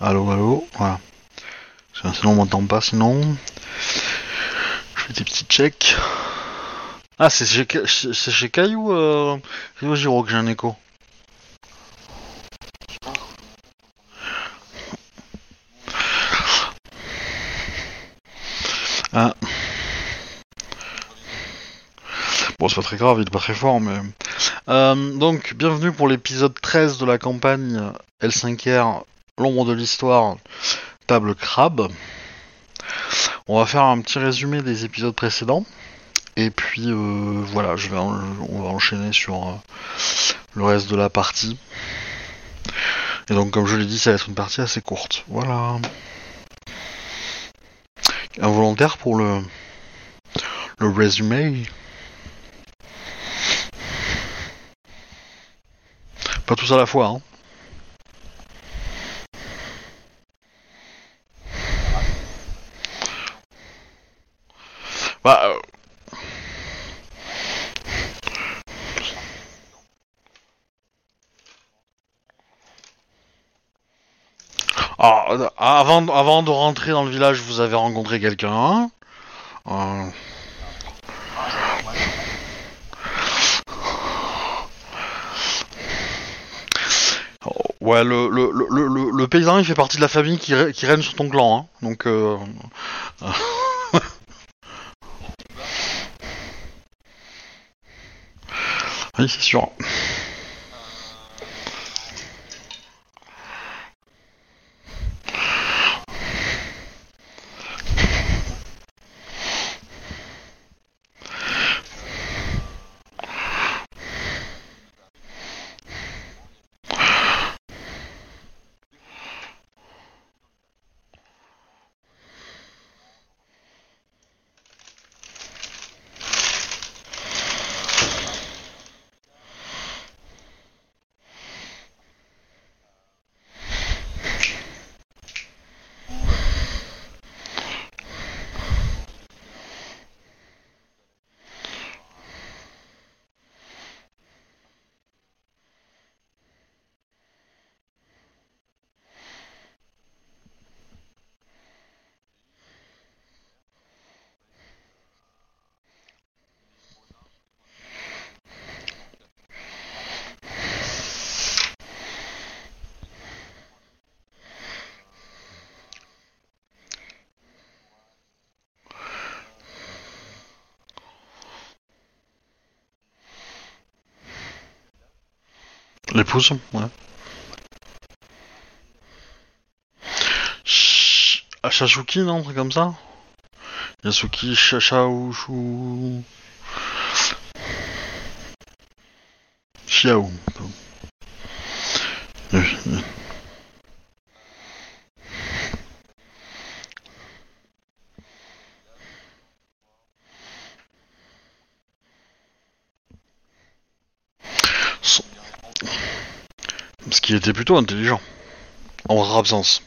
Allô, allô, voilà. Sinon, on m'entend pas, sinon. Je fais des petits checks. Ah, c'est chez, c'est chez euh... Giro que j'ai un écho. Ah. Bon, c'est pas très grave, il est pas très fort, mais... Euh, donc, bienvenue pour l'épisode 13 de la campagne L5R, l'ombre de l'histoire, table crabe. On va faire un petit résumé des épisodes précédents. Et puis, euh, voilà, on va enchaîner sur euh, le reste de la partie. Et donc, comme je l'ai dit, ça va être une partie assez courte. Voilà. Un volontaire pour le, le résumé Pas tous à la fois, hein. Bah, euh, alors, euh, avant, de rentrer dans le village, vous avez rencontré quelqu'un. Euh, Ouais, le, le, le, le, paysan, il fait partie de la famille qui, qui règne sur ton clan, hein. Donc, euh... oui, c'est sûr. L'épouse, ouais. Shashuki, non, un truc comme ça? Yasuki, Shashaushu... Xiao. Euh, euh. Son- Parce qu'il était plutôt intelligent. En rare absence.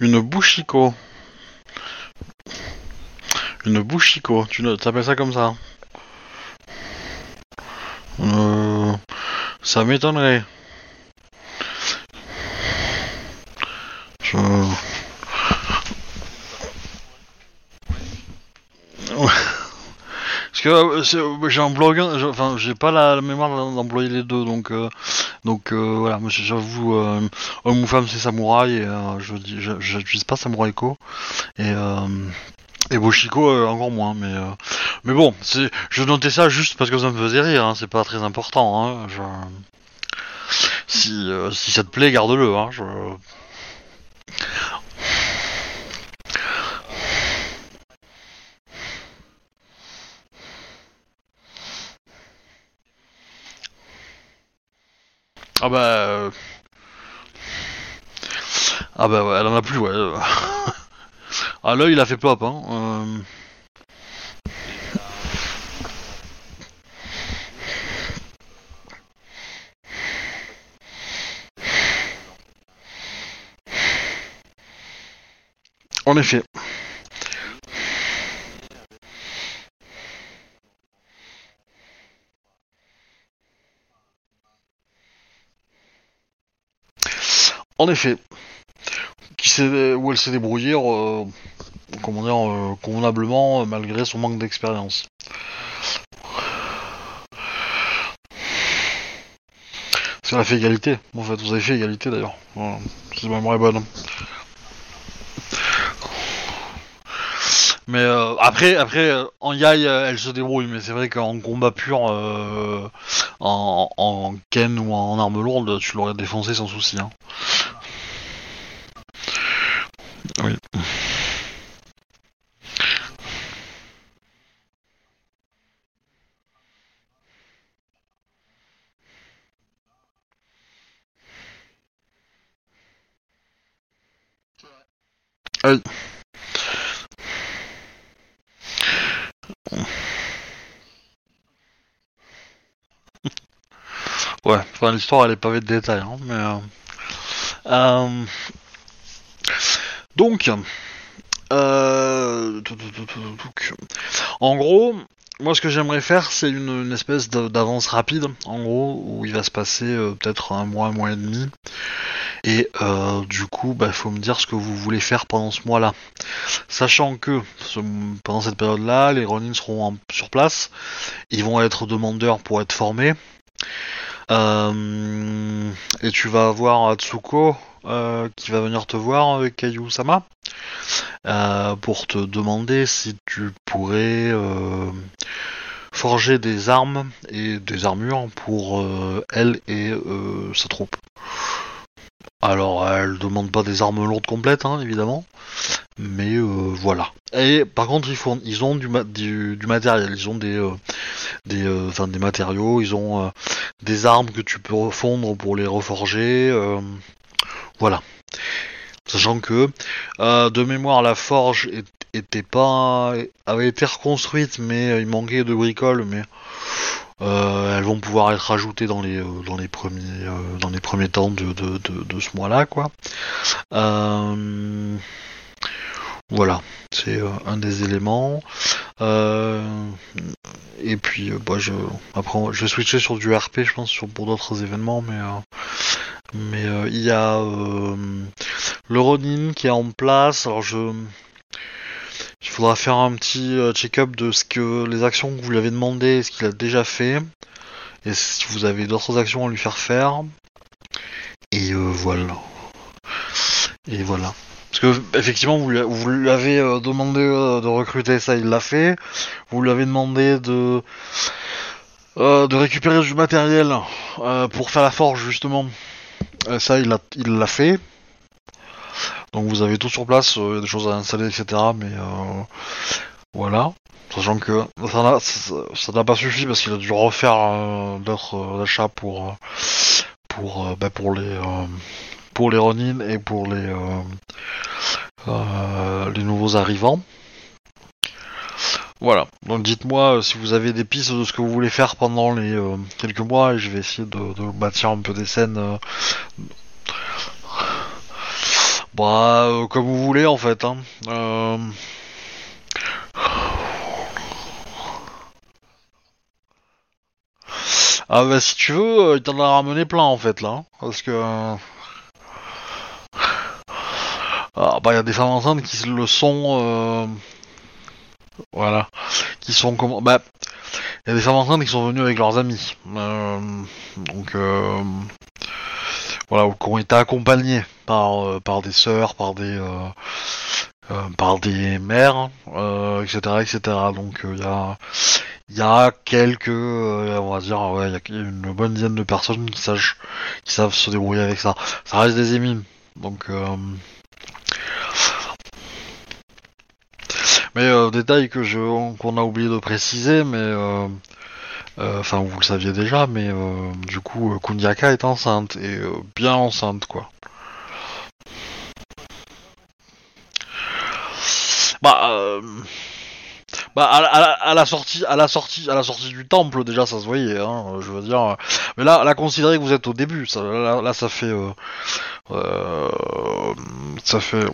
Une Bushiko. Une Bushiko, tu t'appelles ça comme ça euh, Ça m'étonnerait. Je... Parce que euh, euh, j'ai un blog, hein, enfin j'ai pas la, mémoire d'employer les deux, donc euh, donc euh, voilà, j'avoue, Homme ou femme, c'est samouraï. Et, euh, je dis, pas Samouraïko. Et euh, et Boshiko euh, encore moins, mais bon, c'est je notais ça juste parce que ça me faisait rire, hein, c'est pas très important. Hein, si, ça te plaît, garde-le. Hein, ah bah. Ah bah ouais, elle en a plus, ouais. ah l'œil il a fait plop, hein. euh. En effet. En effet. Où elle s'est débrouillée, euh, comment dire, euh, convenablement, euh, malgré son manque d'expérience. Parce qu'elle a fait égalité. En fait, vous avez fait égalité d'ailleurs. C'est ma mémoire bonne. Mais après, après, en Yai, elle se débrouille, mais c'est vrai qu'en combat pur, en, en Ken ou en arme lourde, tu l'aurais défoncé sans souci. Hein. Oui. Oui. Ouais, enfin l'histoire elle est pavée de détails, hein, mais... euh, euh, Donc... Euh... En gros, moi ce que j'aimerais faire c'est une, espèce d'avance rapide, en gros, où il va se passer euh, peut-être un mois, un mois et demi. Et euh, du coup, bah, faut me dire ce que vous voulez faire pendant ce mois-là. Sachant que pendant cette période-là, les Ronin seront en- sur place, ils vont être demandeurs pour être formés. Euh, et tu vas avoir Atsuko euh, qui va venir te voir avec Kayu Sama euh, pour te demander si tu pourrais forger des armes et des armures pour elle et sa troupe. Alors, elle demande pas des armes lourdes complètes, hein, évidemment, mais euh, voilà. Et par contre, ils, ils ont du, ma- du, matériel, ils ont des, euh, des, euh, des matériaux, ils ont des armes que tu peux refondre pour les reforger, voilà. Sachant que de mémoire, la forge était pas, avait été reconstruite, mais il manquait de bricoles, mais euh, elles vont pouvoir être rajoutées dans les euh, dans les premiers euh, dans les premiers temps de, de, de, de ce mois-là, quoi. Euh, voilà, c'est euh, un des éléments. Euh, et puis, bah, je, après, je vais switcher sur du RP, je pense, sur, pour d'autres événements, mais mais il y a le Ronin qui est en place. Alors, je faudra faire un petit euh, check-up de ce que les actions que vous lui avez demandé, ce qu'il a déjà fait, et si vous avez d'autres actions à lui faire faire. Et euh, voilà. Et voilà. Parce que effectivement, vous lui, avez euh, demandé de recruter, ça il l'a fait. Vous lui avez demandé de récupérer du matériel pour faire la forge justement. Ça il il l'a fait. Donc vous avez tout sur place, euh, des choses à installer, etc. Mais euh, voilà. Sachant que ça n'a pas suffi parce qu'il a dû refaire euh, d'autres euh, achats pour bah, pour les pour les Ronin et pour les nouveaux arrivants. Voilà. Donc dites-moi si vous avez des pistes de ce que vous voulez faire pendant les quelques mois et je vais essayer de, bâtir un peu des scènes. Bah, euh, comme vous voulez en fait. Hein. Euh, Ah bah si tu veux, euh, il t'en a ramené plein en fait là. hein, Parce que... Ah bah il y a des femmes enceintes qui le sont... Voilà. Qui sont comment... Bah... Il y a des femmes enceintes qui sont venues avec leurs amis. Donc... Voilà, ou qui ont été accompagnées par, euh, par des sœurs, par des... euh, euh, par des mères, etc., etc. Donc il y a y a quelques, on va dire, ouais, il y a une bonne dizaine de personnes qui savent, qui savent se débrouiller avec ça. Ça reste des émimes, donc. Mais euh, détail que je, qu'on a oublié de préciser, mais Enfin, vous le saviez déjà, mais euh, du coup, euh, Kunyaka est enceinte et euh, bien enceinte, quoi. Bah, euh, bah à, la- sortie, à la sortie, à la sortie du temple, déjà, ça se voyait. Hein, je veux dire. euh, Mais là, là, considérez que vous êtes au début. Là, ça fait, euh, euh, ça fait.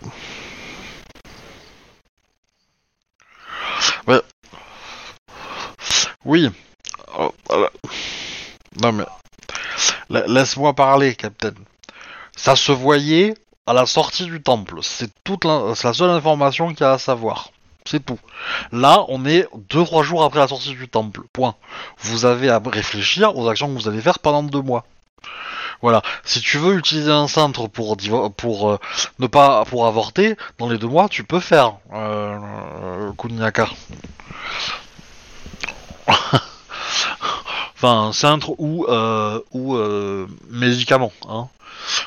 Oui. Non mais la- laisse-moi parler, Captain. Ça se voyait à la sortie du temple. C'est toute la, seule information qu'il y a à savoir. C'est tout. Là, on est deux trois jours après la sortie du temple. Point. Vous avez à réfléchir aux actions que vous allez faire pendant deux mois. Voilà. Si tu veux utiliser un centre pour euh, ne pas pour avorter dans les deux mois, tu peux faire. Euh, euh. enfin, un centre ou euh, ou euh. Hein.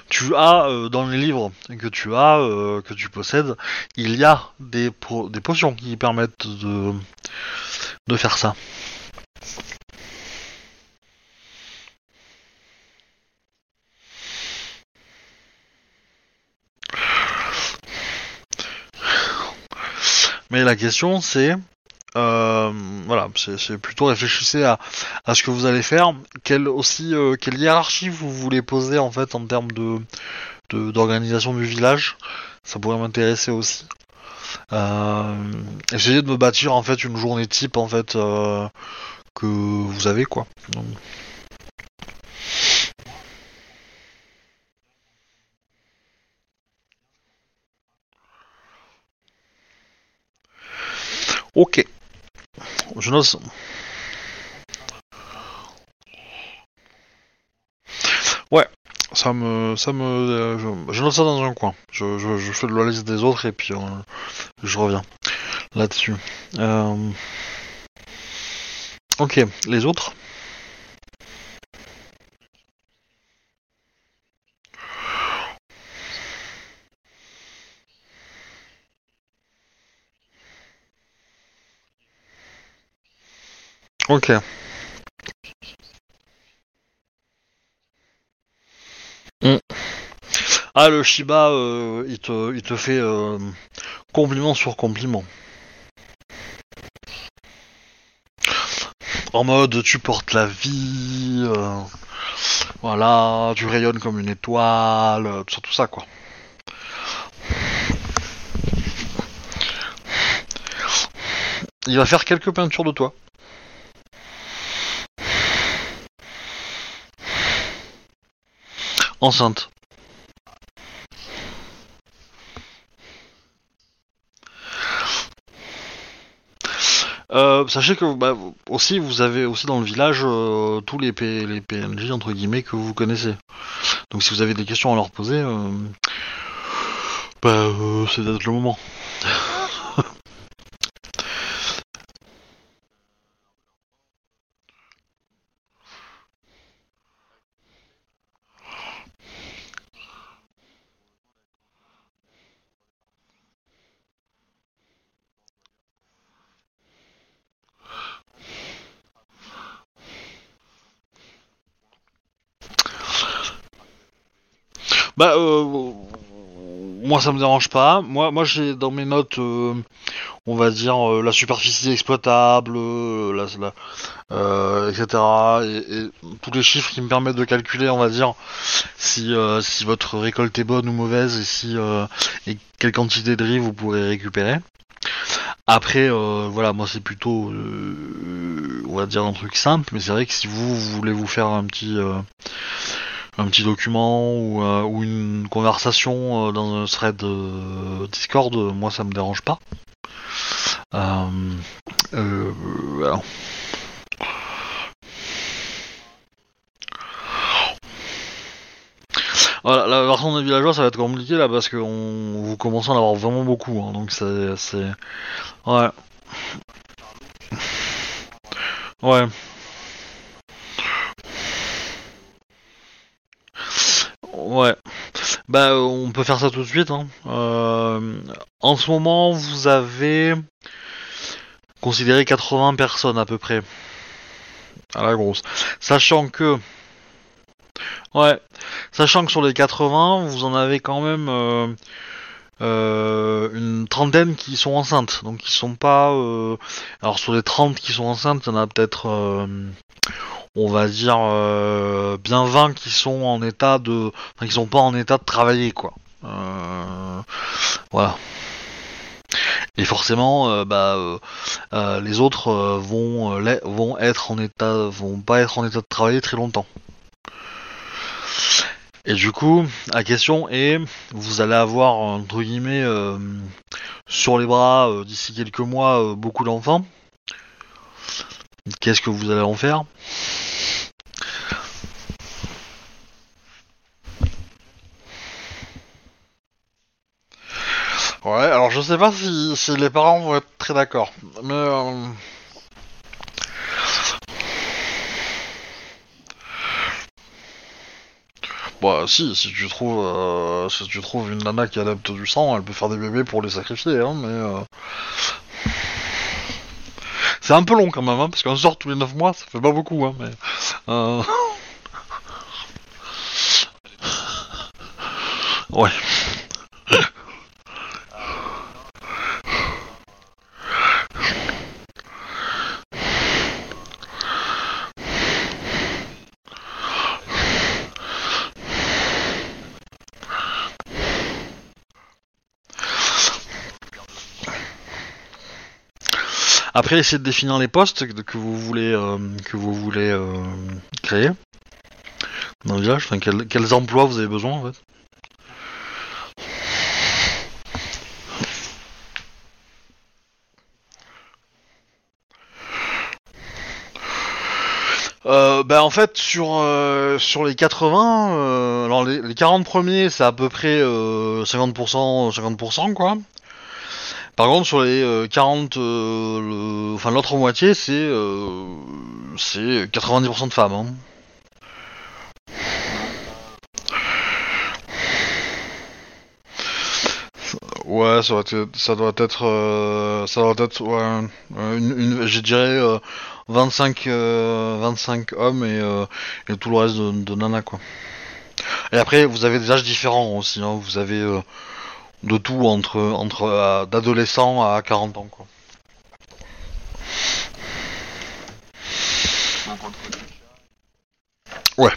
Tu as euh, dans les livres que tu as euh, que tu possèdes, il y a des des potions qui permettent de de faire ça. Mais la question c'est, euh, voilà, c'est plutôt réfléchissez à, à ce que vous allez faire, quelle aussi euh, quelle hiérarchie vous voulez poser en fait en termes de d'organisation du village, ça pourrait m'intéresser aussi. Euh, essayez de me bâtir en fait une journée type en fait que vous avez quoi. Ok. Je note. Ouais, ça me, ça me, euh, je, note ça dans un coin. Je, je, je fais de la liste des autres et puis euh, je reviens là-dessus. Euh, Ok, les autres. Ok. Hmm. Ah, le Shiba, euh, il, te, il te fait euh, compliment sur compliment. En mode, tu portes la vie, euh, voilà, tu rayonnes comme une étoile, tout ça, tout ça, quoi. Il va faire quelques peintures de toi. Enceinte. Euh, sachez que bah, aussi vous avez aussi dans le village euh, tous les, P- les PNJ entre guillemets que vous connaissez. Donc si vous avez des questions à leur poser, euh, bah, c'est peut-être le moment. Bah, euh, moi ça me dérange pas. Moi, moi j'ai dans mes notes, euh, on va dire euh, la superficie exploitable, etc. Et, tous les chiffres qui me permettent de calculer, on va dire, si si votre récolte est bonne ou mauvaise et si et quelle quantité de riz vous pourrez récupérer. Après, voilà, moi c'est plutôt, on va dire un truc simple, mais c'est vrai que si vous, voulez vous faire un petit un petit document ou, euh, une conversation euh, dans un thread euh, Discord, moi ça me dérange pas. Voilà. La version des villageois ça va être compliqué là parce que vous commencez à en avoir vraiment beaucoup, hein, donc c'est... Ouais. Ouais. Ouais. Bah, on peut faire ça tout de suite. Hein. Euh, en ce moment, vous avez considéré 80 personnes à peu près à la grosse. Sachant que... Ouais, sachant que sur les 80, vous en avez quand même euh, euh, une trentaine qui sont enceintes. Donc ils sont pas... Alors sur les 30 qui sont enceintes, il y en a peut-être... on va dire euh, bien 20 qui sont en état de... Enfin, qui sont pas en état de travailler, quoi. Euh, voilà. Et forcément, euh, bah, les autres vont, vont être en état, vont pas être en état de travailler très longtemps. Et du coup, la question est, vous allez avoir entre guillemets sur les bras d'ici quelques mois beaucoup d'enfants. Qu'est-ce que vous allez en faire? Ouais, alors je sais pas si, si les parents vont être très d'accord, mais euh, bah si, si tu trouves, euh, si tu trouves une nana qui adapte du sang, elle peut faire des bébés pour les sacrifier, hein, mais euh, c'est un peu long quand même, hein, parce qu'un sort tous les 9 mois, ça fait pas beaucoup, hein, mais euh... ouais. Après, essayez de définir les postes que vous voulez, euh, que vous voulez euh, créer dans le village. Enfin, quels, quels emplois vous avez besoin en fait? Euh, bah en fait sur euh, les 80 euh, alors les, les 40 premiers c'est à peu près euh, 50% 50% quoi par contre, sur les euh, 40, euh, le- enfin l'autre moitié, c'est euh, c'est 90% de femmes. hein. Ouais, ça doit être, ça doit être, euh, ça doit être, ouais, euh, une, une- je dirais euh, 25, euh, 25 hommes et, euh, et tout le reste de, de nanas quoi. Et après, vous avez des âges différents aussi. Hein. Vous avez euh, de tout entre entre euh, d'adolescents à 40 ans quoi. Ouais.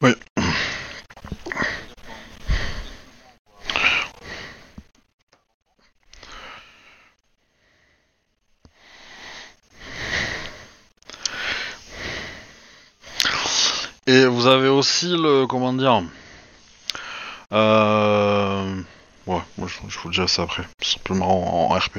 Oui. Et vous avez aussi le comment dire euh... Ouais, moi je, je vous dirai ça après, simplement en, en RP.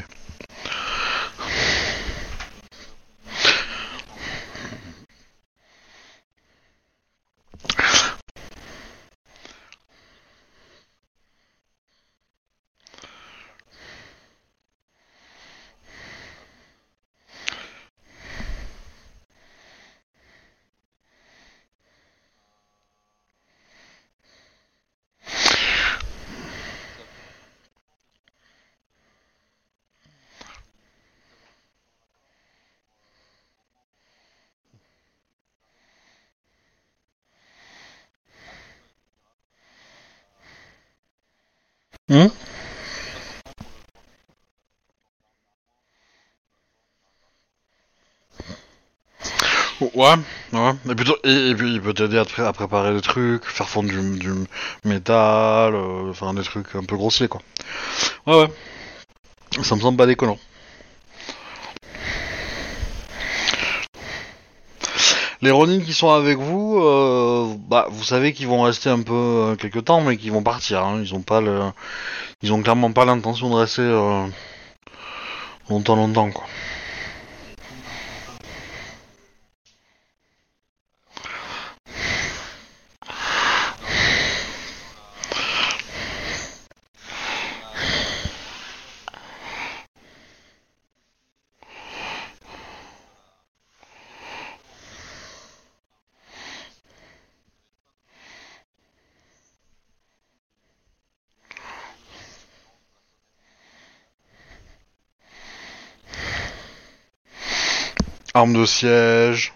peut t'aider à, préparer des trucs, faire fondre du, métal, euh, enfin des trucs un peu grossiers quoi. Ouais ouais. Ça me semble pas déconnant. Les Ronin qui sont avec vous, euh, bah, vous savez qu'ils vont rester un peu euh, quelques temps, mais qu'ils vont partir. Hein. Ils ont pas le, ils ont clairement pas l'intention de rester euh, longtemps, longtemps quoi. Siège.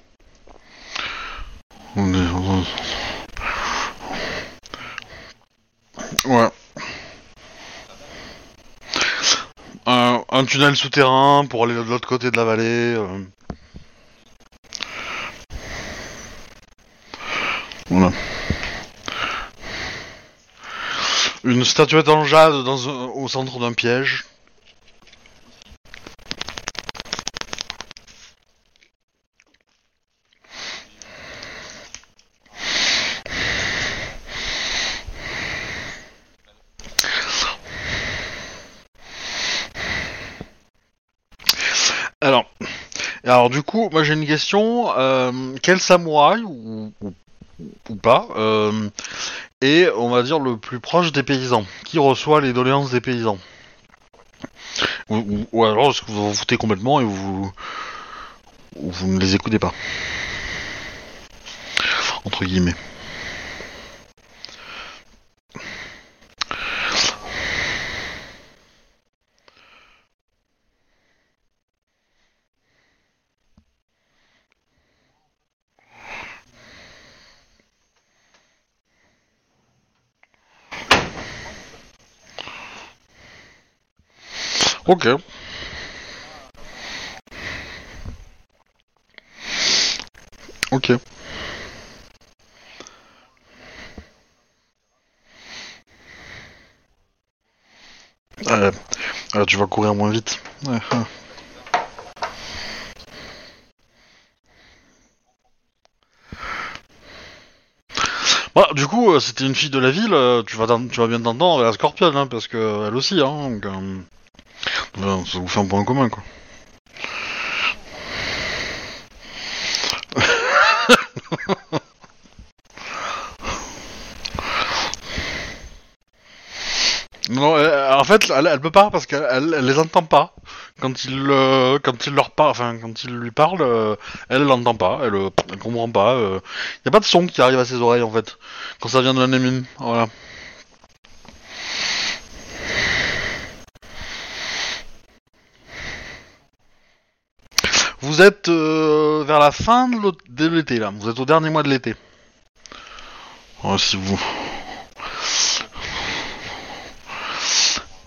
Un, un tunnel souterrain pour aller de l'autre côté de la vallée. euh. Voilà. Une statuette en jade dans au centre d'un piège. Alors, alors du coup, moi j'ai une question. euh, quel samouraï ou, ou, ou pas euh, est, on va dire, le plus proche des paysans? Qui reçoit les doléances des paysans? Ou, alors est-ce que vous vous foutez complètement et vous ou vous ne les écoutez pas? Entre guillemets. Ok. Ok. Euh, euh, tu vas courir moins vite. Ouais, ouais. Bah, du coup, euh, c'était une fille de la ville, euh, tu vas, tu vas bien t'entendre avec la Scorpion, hein, parce que euh, elle aussi, hein, donc, ça vous fait un point commun, quoi. Non, euh, en fait, elle, elle peut pas parce qu'elle elle, les entend pas. Quand il, euh, quand il leur parle, enfin, quand il lui parle, euh, elle l'entend pas, elle, comprend pas. Il y a pas de son qui arrive à ses oreilles en fait quand ça vient de la Némine. Voilà. Vous êtes euh, vers fin de l'été là. Vous êtes au dernier mois de l'été. Oh, si vous.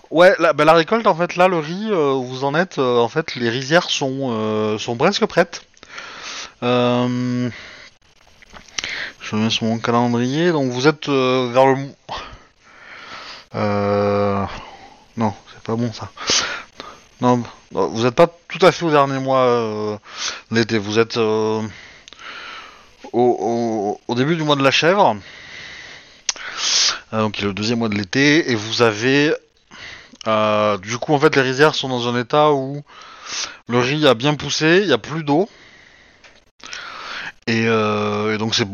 Ouais, la, bah, la récolte en fait là, le riz, euh, vous en êtes, euh, en fait, les rizières sont euh, sont presque prêtes. Je mets sur mon calendrier, donc vous êtes vers le. Non, c'est pas bon ça. Non, vous êtes pas tout à fait au dernier mois d'été. Vous êtes euh, au, début du mois de la chèvre, euh, donc est le deuxième mois de l'été, et vous avez euh, du coup, en fait, les rizières sont dans un état où le riz a bien poussé, il y a plus d'eau. Et, donc, c'est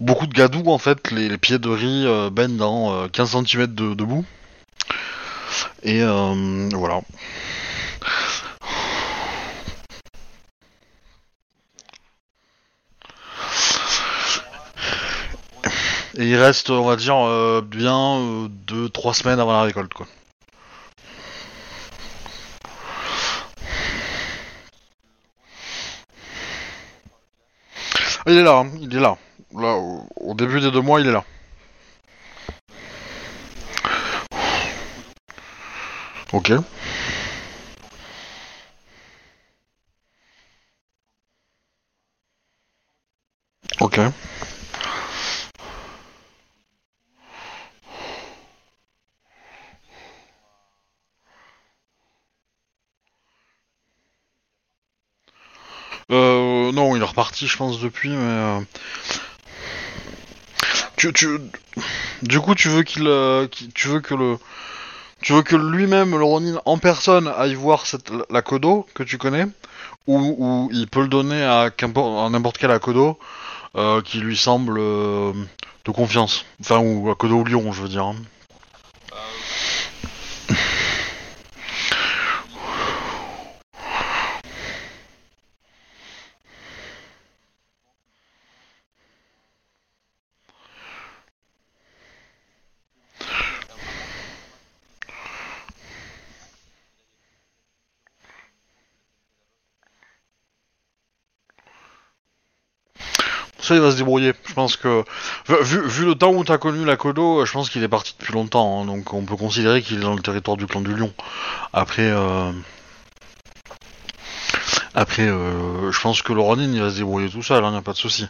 beaucoup de gadou, en fait. Les, pieds de riz baignent dans euh, 15 cm de, de boue. Et voilà. Et il reste, on va dire, euh, bien 2-3 semaines avant la récolte, quoi. Il est là, hein, il est là. Là, au début des deux mois, il est là. Ok. Ok. Je pense, depuis, mais... euh, Tu, tu... Du coup, tu veux qu'il... euh, tu veux que le... Tu veux que lui-même, le Ronin, en personne, aille voir la Kodo que tu connais? Ou, il peut le donner à, n'importe quel Akodo euh, qui lui semble de confiance. Enfin, ou Akodo ou Lyon, je veux dire. Je pense que, vu, le temps où t'as connu la Kodo, je pense qu'il est parti depuis longtemps. hein, donc on peut considérer qu'il est dans le territoire du clan du Lion. Après, euh... après, euh, je pense que le il va se débrouiller tout seul. Il n'y a pas de souci.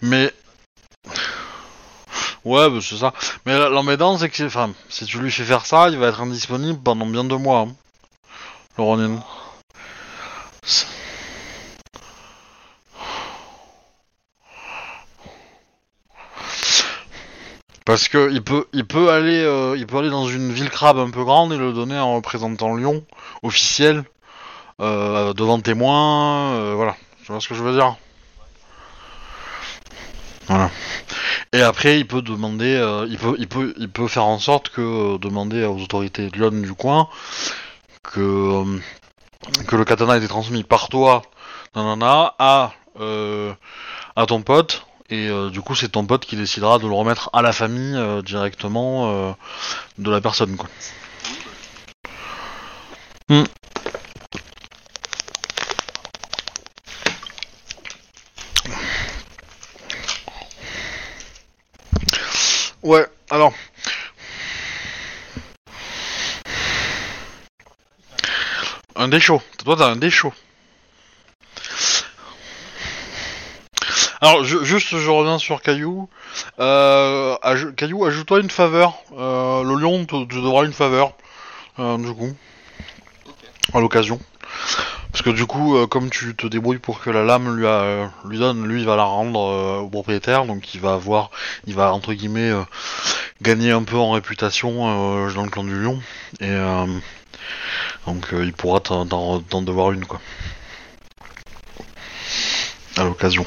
Mais Ouais, bah, c'est ça. Mais l'embêtant, c'est que enfin, si tu lui fais faire ça, il va être indisponible pendant bien deux mois. hein. Parce que il peut, il peut aller, euh, il peut aller dans une ville crabe un peu grande et le donner en représentant Lyon, officiel, euh, devant témoins, euh, voilà. Tu vois ce que je veux dire? Voilà. Et après, il peut demander, euh, il peut, il peut, il peut faire en sorte que demander aux autorités de Lyon du coin que que le katana ait été transmis par toi, nanana, à à ton pote. Et euh, du coup, c'est ton pote qui décidera de le remettre à la famille euh, directement euh, de la personne, quoi. Hmm. Ouais, alors. Un déchaud. Toi, t'as un déchaud. Alors, je- juste, je reviens sur Caillou. Euh, aj- Caillou, ajoute-toi une faveur. Euh, le lion te, te devra une faveur, euh, du coup, à l'occasion. Parce que du coup, euh, comme tu te débrouilles pour que la lame lui, a- lui donne, lui, il va la rendre euh, au propriétaire, donc il va avoir, il va entre guillemets euh, gagner un peu en réputation euh, dans le clan du lion, et euh, donc euh, il pourra t'en- t'en t'en devoir une, quoi, à l'occasion.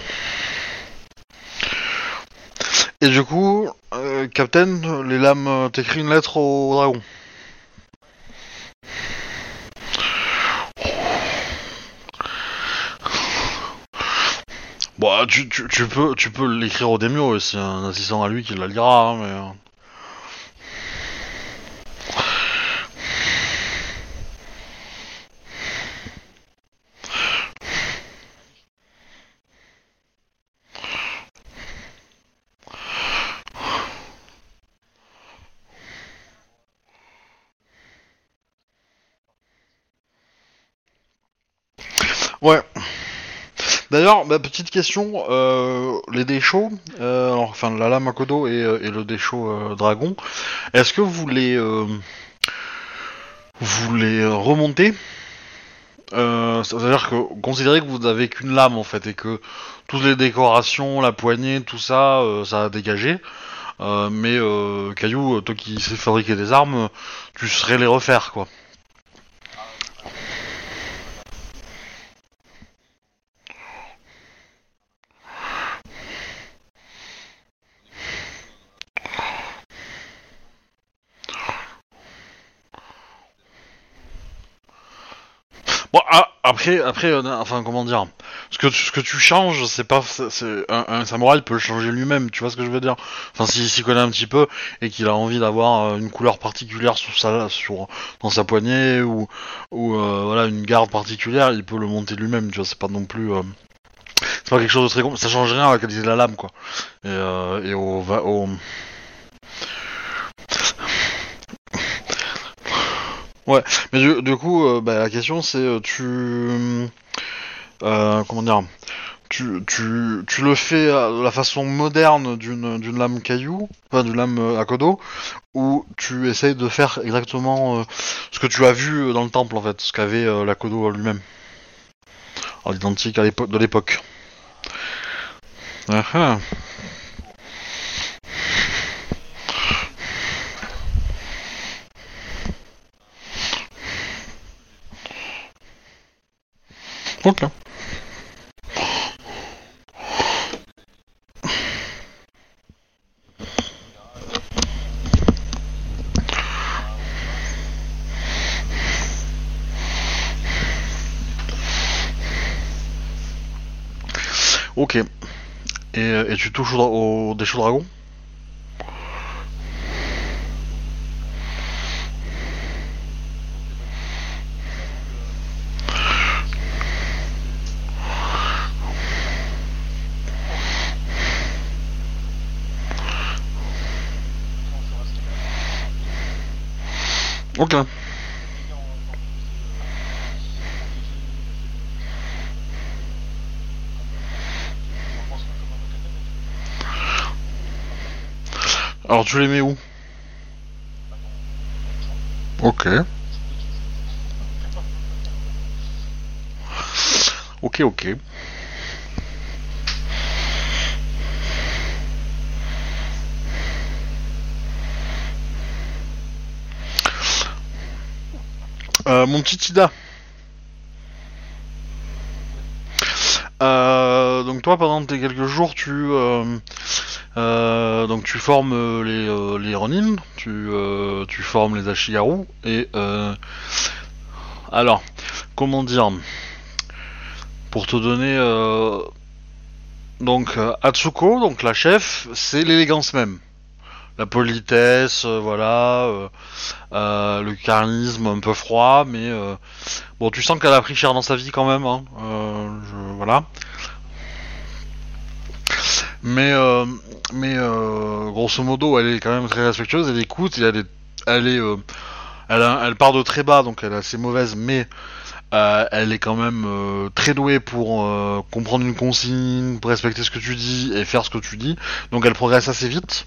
Et du coup, euh, Captain, les lames, euh, t'écris une lettre au dragon. Bon, tu, tu, tu peux, tu peux l'écrire au Demio, c'est un assistant à lui qui la lira, hein, mais... D'ailleurs, bah, petite question, euh, les déchaux, euh, enfin la lame à et, euh, et le déchaud euh, dragon, est-ce que vous les, euh, vous les remontez? C'est-à-dire que considérez que vous avez qu'une lame en fait et que toutes les décorations, la poignée, tout ça, ça a dégagé. Mais Caillou, toi qui sais fabriquer des armes, tu saurais les refaire quoi. Bon, a- après, euh, enfin, comment dire, ce que, tu- ce que tu changes, c'est pas, un, samouraï peut le changer lui-même, tu vois ce que je veux dire? Enfin, s'il s'y connaît un petit peu et qu'il a envie d'avoir euh, une couleur particulière sur sa, sur, dans sa poignée ou, ou euh, voilà, une garde particulière, il peut le monter lui-même, tu vois, c'est pas non plus, c'est pas quelque chose de très, ça change rien à la qualité de la lame, quoi. Et, et au, Ouais, mais du, du coup, euh, bah, la question c'est, euh, tu, euh, comment dire, tu, tu, tu le fais à la façon moderne d'une d'une lame caillou, enfin d'une lame à kodo, ou tu essayes de faire exactement ce que tu as vu dans le temple en fait, ce qu'avait la kodo lui-même. à l'identique à l'époque de l'époque. Ah ah. Ok. Et, euh, tu touches au, au déchaud dragon? Ok. Alors tu les mets où? Ok. Ok, ok. Euh, mon petit Ida. Euh, donc toi, pendant tes quelques jours, tu euh, euh, donc tu formes les les Ronin, tu tu formes les Ashigaru et alors comment dire pour te donner donc Atsuko, donc la chef, c'est l'élégance même, la politesse, euh, voilà, euh, euh, le charisme un peu froid, mais bon, tu sens qu'elle a pris cher dans sa vie quand même, hein, voilà. Mais grosso modo, elle est quand même très respectueuse, elle écoute, elle est elle part de très bas, donc elle est assez mauvaise, mais elle est quand même très douée pour comprendre une consigne, respecter ce que tu dis et faire ce que tu dis. Donc elle progresse assez vite.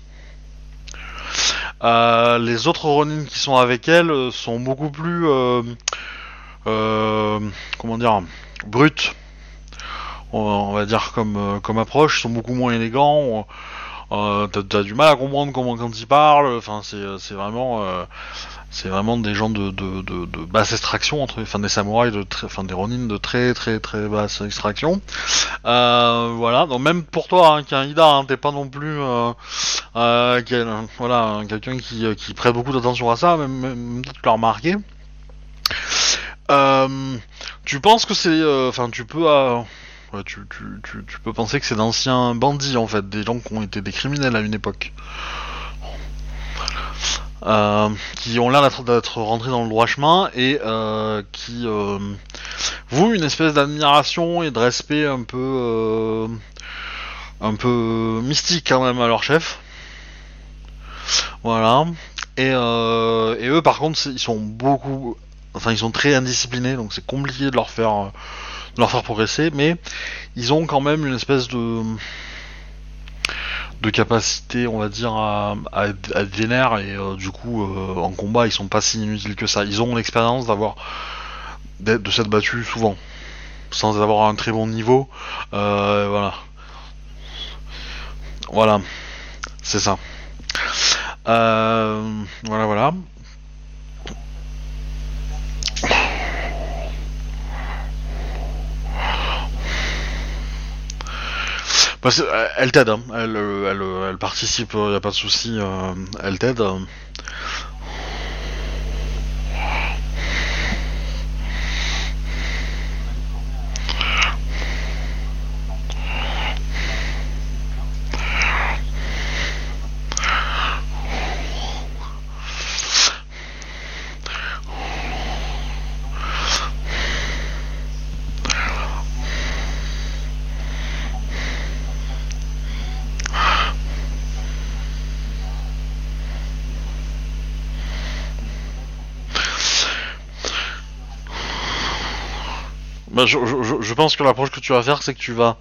Euh, les autres Ronin qui sont avec elle euh, sont beaucoup plus, euh, comment dire, brutes. On, va dire comme comme approche, sont beaucoup moins élégants. Euh, t'as, du mal à comprendre comment quand ils parlent. Enfin, c'est c'est vraiment euh, c'est vraiment des gens de, de, de, de basse extraction entre enfin des samouraïs de enfin des Ronin de très très très basse extraction euh, voilà donc même pour toi hein, qui est un Ida hein, t'es pas non plus euh, euh, quel- voilà quelqu'un qui, euh, qui prête beaucoup d'attention à ça même, même peut-être tu l'as remarqué euh, tu penses que c'est euh, enfin tu peux euh, tu, peux penser que c'est d'anciens bandits en fait des gens qui ont été des criminels à une époque euh, qui ont l'air d'être, rentrés dans le droit chemin et euh, qui euh, une espèce d'admiration et de respect un peu euh, mystique quand même à leur chef. Voilà. Et, et eux par contre ils sont beaucoup enfin ils sont très indisciplinés donc c'est compliqué de leur faire leur faire progresser mais ils ont quand même une espèce de capacité, on va dire, à, à, vénères et euh, du coup, euh, en combat, ils sont pas si inutiles que ça. Ils ont l'expérience d'avoir de s'être battus souvent, sans avoir un très bon niveau. Euh, voilà, voilà, c'est ça. Voilà, voilà. Bah, c'est- elle t'aide, hein. elle, euh, elle, euh, elle participe, il a pas de souci, euh, elle t'aide. Bah, je, pense que l'approche que tu vas faire, c'est que tu vas,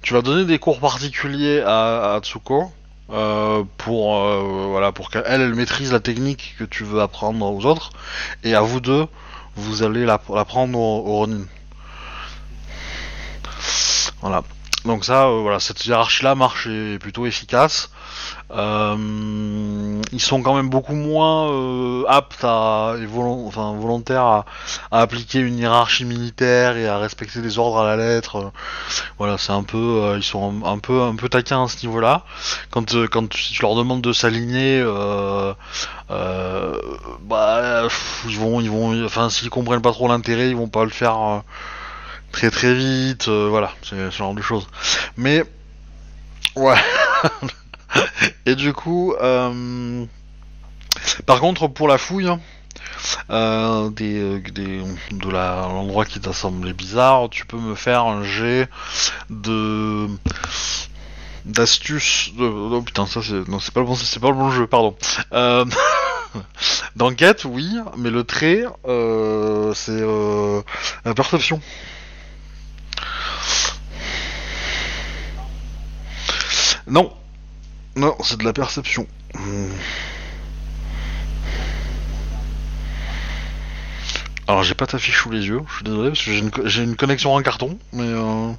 tu vas donner des cours particuliers à, Tsuko euh, pour, euh, voilà, pour qu'elle elle maîtrise la technique que tu veux apprendre aux autres, et à vous deux, vous allez la- l'apprendre au, au Ronin. Voilà. Donc ça, euh, voilà, cette hiérarchie-là marche et est plutôt efficace. Euh, ils sont quand même beaucoup moins euh, aptes et enfin, volontaires à, appliquer une hiérarchie militaire et à respecter les ordres à la lettre. Voilà, c'est un peu, euh, ils sont un, peu, un peu taquins à ce niveau-là. Quand, quand si tu leur demandes de s'aligner, bah, pff, ils vont, ils vont, enfin, s'ils comprennent pas trop l'intérêt, ils vont pas le faire. très très vite, voilà, c'est ce genre de choses. Mais ouais. Et du coup, euh, par contre, pour la fouille euh, des, euh, des- de l'endroit qui t'a semblé bizarre, tu peux me faire un jet de d'astuce. De... Oh putain, ça c'est c'est pas le bon, pas le bon jeu, pardon. Euh... D'enquête, oui, mais le trait, euh, c'est euh, la perception. Non, non, c'est de la perception. Alors j'ai pas ta fiche sous les yeux, je suis désolé parce que j'ai une, co- une connexion en carton, mais euh...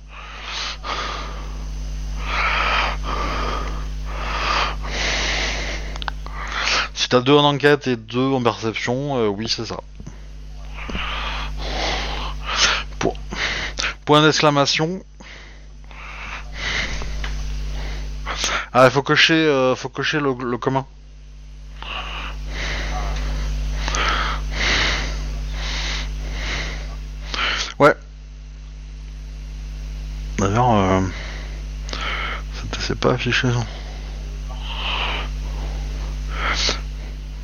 si t'as deux en enquête et deux en perception, euh, oui c'est ça. Point d'exclamation. Ah, il faut cocher, euh, faut cocher le, le commun. Ouais. D'ailleurs, euh, ça- c'est pas affiché ça.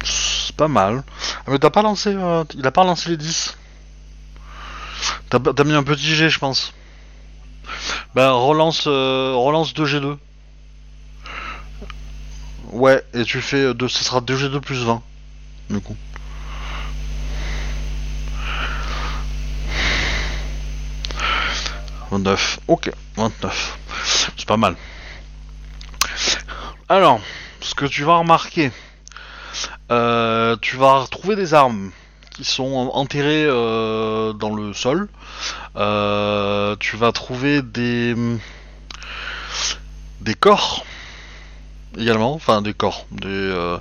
C'est pas mal. Ah, mais t'as pas lancé, euh, il a pas lancé les 10. T'as mis un petit G, je pense. Bah relance, euh, relance 2G2. Ouais, et tu fais 2, ce sera 2G2 plus 20. Du coup. « 29. Ok, 29. C'est pas mal. Alors, ce que tu vas remarquer, euh, tu vas retrouver des armes qui sont enterrées euh, dans le sol. Euh, tu vas trouver des des corps également, enfin des corps, des euh,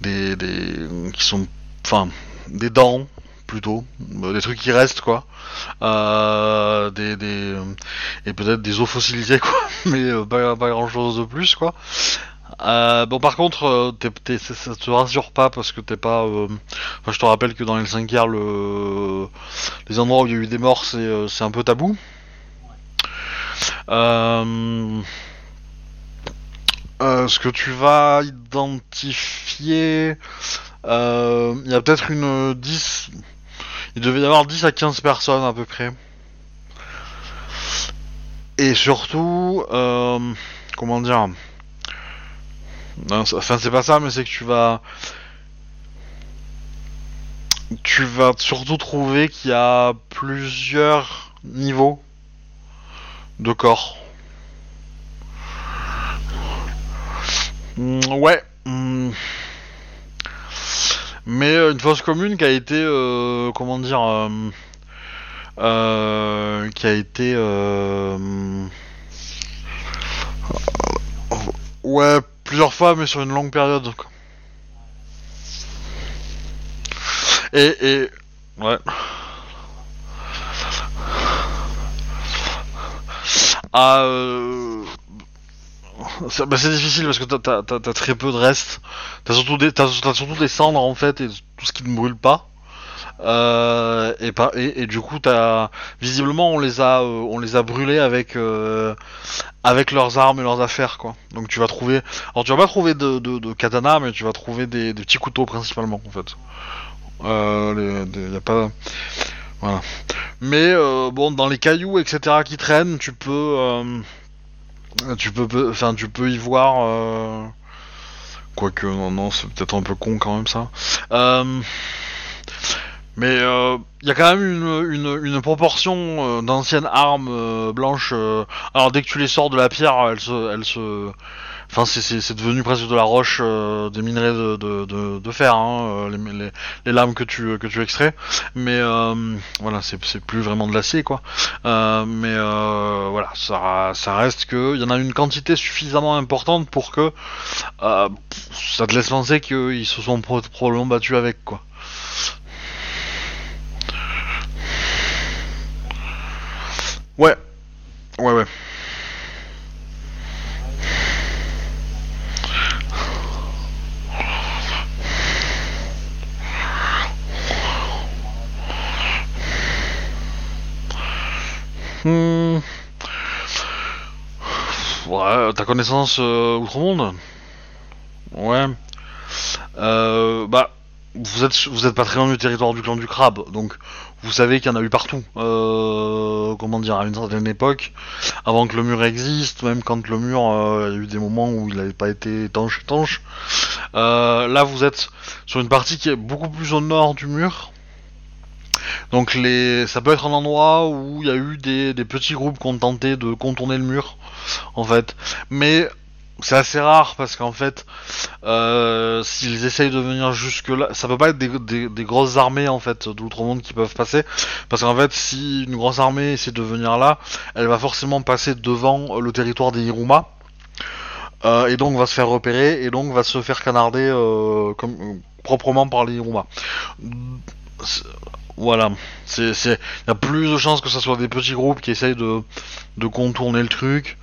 des, des qui sont, enfin des dents plutôt, euh, des trucs qui restent quoi, euh, des des et peut-être des os fossilisés quoi, mais pas, pas grand chose de plus quoi. Bon par contre, t'es, t'es- ça, ça te rassure pas parce que t'es pas. Enfin, je te rappelle que dans les 5 guerres, le... les endroits où il y a eu des morts, c'est, c'est un peu tabou. Euh... euh, ce que tu vas identifier, euh, il y a peut-être une 10. Il devait y avoir 10 à 15 personnes à peu près. Et surtout, euh, comment dire Enfin, c'est pas ça, mais c'est que tu vas. Tu vas surtout trouver qu'il y a plusieurs niveaux de corps. Ouais. mm. Mais euh, une fosse commune qui a été, euh, comment dire, euh, euh, qui a été, euh, ouais, plusieurs fois, mais sur une longue période. Et, et, ouais. Ah. C'est bah, c'est difficile parce que t'as- t'as très peu de restes. T'as surtout des t'as surtout des cendres en fait et tout ce qui ne brûle pas. Euh, et, par- et, du coup t'as visiblement on les a euh, on les a brûlés avec euh, avec leurs armes et leurs affaires quoi. Donc tu vas trouver alors tu vas pas trouver de, katana mais tu vas trouver des, petits couteaux principalement en fait. Y a pas voilà. Mais bon dans les cailloux etc qui traînent tu peux tu peux peu- enfin tu peux y voir euh, quoique non non c'est peut-être un peu con quand même ça. Euh, Mais il y a quand même une, une, une proportion euh, d'anciennes armes euh, blanches. euh, alors dès que tu les sors de la pierre, elles se, elles se, enfin c'est- devenu presque de la roche, euh, des minerais de, fer, hein, euh, les, lames que tu que tu extrais. Mais euh, voilà, c'est plus vraiment de l'acier quoi. Mais voilà, ça reste que il y en a une quantité suffisamment importante pour que ça te laisse penser qu'ils se sont pro- probablement battus avec quoi. Ouais, ouais, ouais. Hmm. Ouais, ta connaissance euh, outre-monde Ouais. Euh, bah, vous êtes, vous êtes pas très loin du territoire du clan du crabe, donc vous savez qu'il y en a eu partout. Euh, comment dire, à une certaine époque, avant que le mur existe, même quand le mur, a eu des moments où il n'avait pas été étanche étanche. Là, vous êtes sur une partie qui est beaucoup plus au nord du mur. Donc les, ça peut être un endroit où il y a eu des, petits groupes qui ont tenté de contourner le mur, en fait. Mais c'est assez rare parce qu'en fait, euh, s'ils essayent de venir jusque là, ça peut pas être des, grosses armées en fait d'outre-monde qui peuvent passer, parce qu'en fait, si une grosse armée essaie de venir là, elle va forcément passer devant le territoire des Hiruma. euh, et donc va se faire repérer et donc va se faire canarder euh, proprement par les Hiruma. Voilà, c'est, il y a plus de chances que ce soit des petits groupes qui essayent de, de contourner le truc.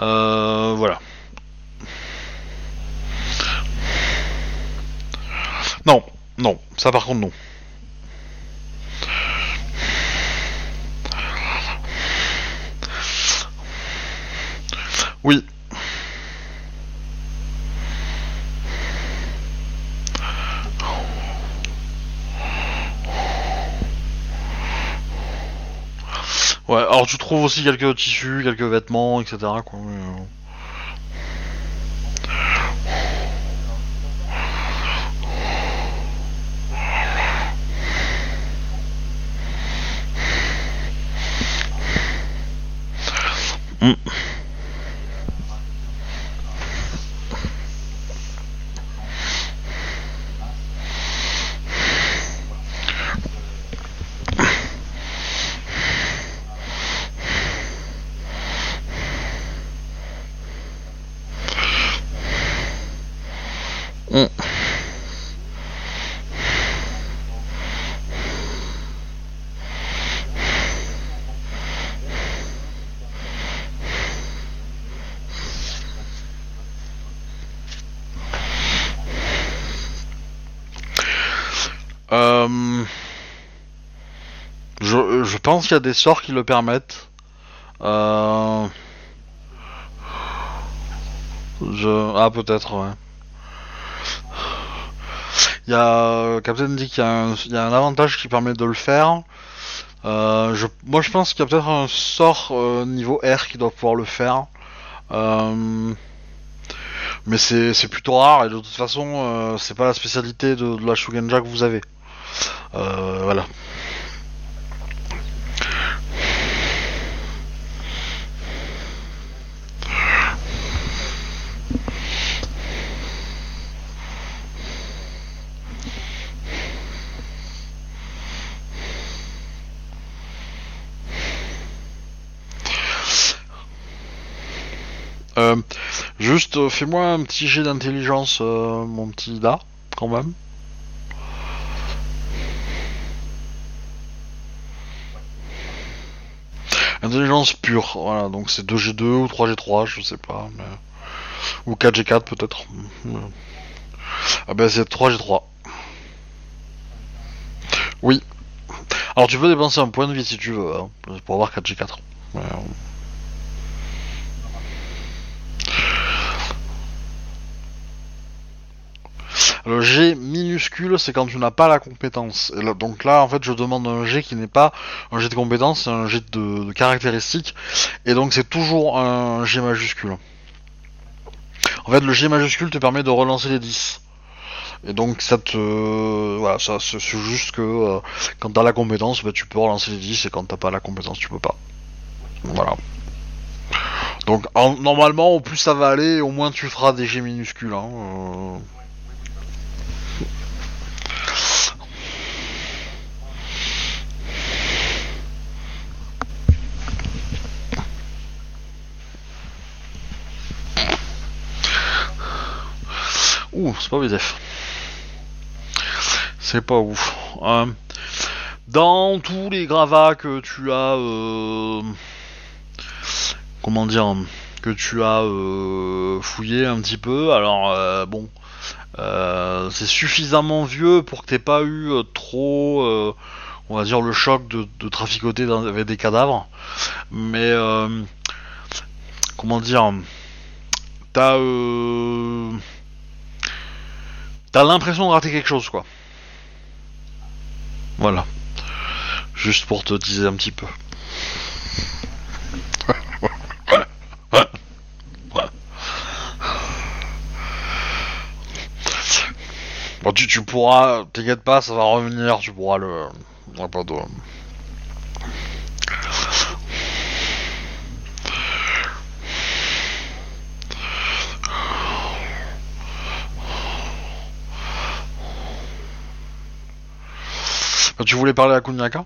Euh, voilà. Non, non, ça par contre non. Oui. Ouais, alors tu trouves aussi quelques tissus, quelques vêtements, etc. Euh, je, je pense qu'il y a des sorts qui le permettent. Euh, je, ah peut-être ouais. Il y a Captain dit qu'il y, un- a un avantage qui permet de le faire. Euh, je, moi je pense qu'il y a peut-être un sort euh, niveau R qui doit pouvoir le faire. Euh, mais c'est plutôt rare et de toute façon euh, c'est pas la spécialité de, de la Shugenja que vous avez. Euh, voilà. Euh, juste, euh, fais-moi un petit jet d'intelligence, euh, mon petit Da, quand même. Intelligence pure, voilà, donc c'est 2G2 ou 3G3, je sais pas, mais... ou 4G4 peut-être. Ah ben c'est 3G3. Oui. Alors tu peux dépenser un point de vie si tu veux, hein, pour avoir 4G4. Mais, euh, Le G minuscule, c'est quand tu n'as pas la compétence. Donc là, en fait, je demande un G qui n'est pas un G de compétence, c'est un G de, caractéristiques. Et donc, c'est toujours un G majuscule. En fait, le G majuscule te permet de relancer les 10. Et donc ça te voilà, ça c'est juste que euh, quand t'as la compétence, bah, tu peux relancer les 10 et quand t'as pas la compétence, tu peux pas. Voilà. Donc en- normalement, au plus ça va aller, au moins tu feras des G minuscules. Hein, euh. C'est pas BDF. C'est pas ouf. Euh, dans tous les gravats que tu as, euh, comment dire, que tu as euh, fouillé un petit peu, alors euh, bon, c'est suffisamment vieux pour que t'aies pas eu trop, on va dire, le choc de, traficoter avec des cadavres, mais comment dire, t'as euh, T'as l'impression de rater quelque chose, quoi. Voilà. Juste pour te teaser un petit peu. Bon, tu, tu pourras, t'inquiète pas, ça va revenir, tu pourras le... Tu voulais parler à Kunyaka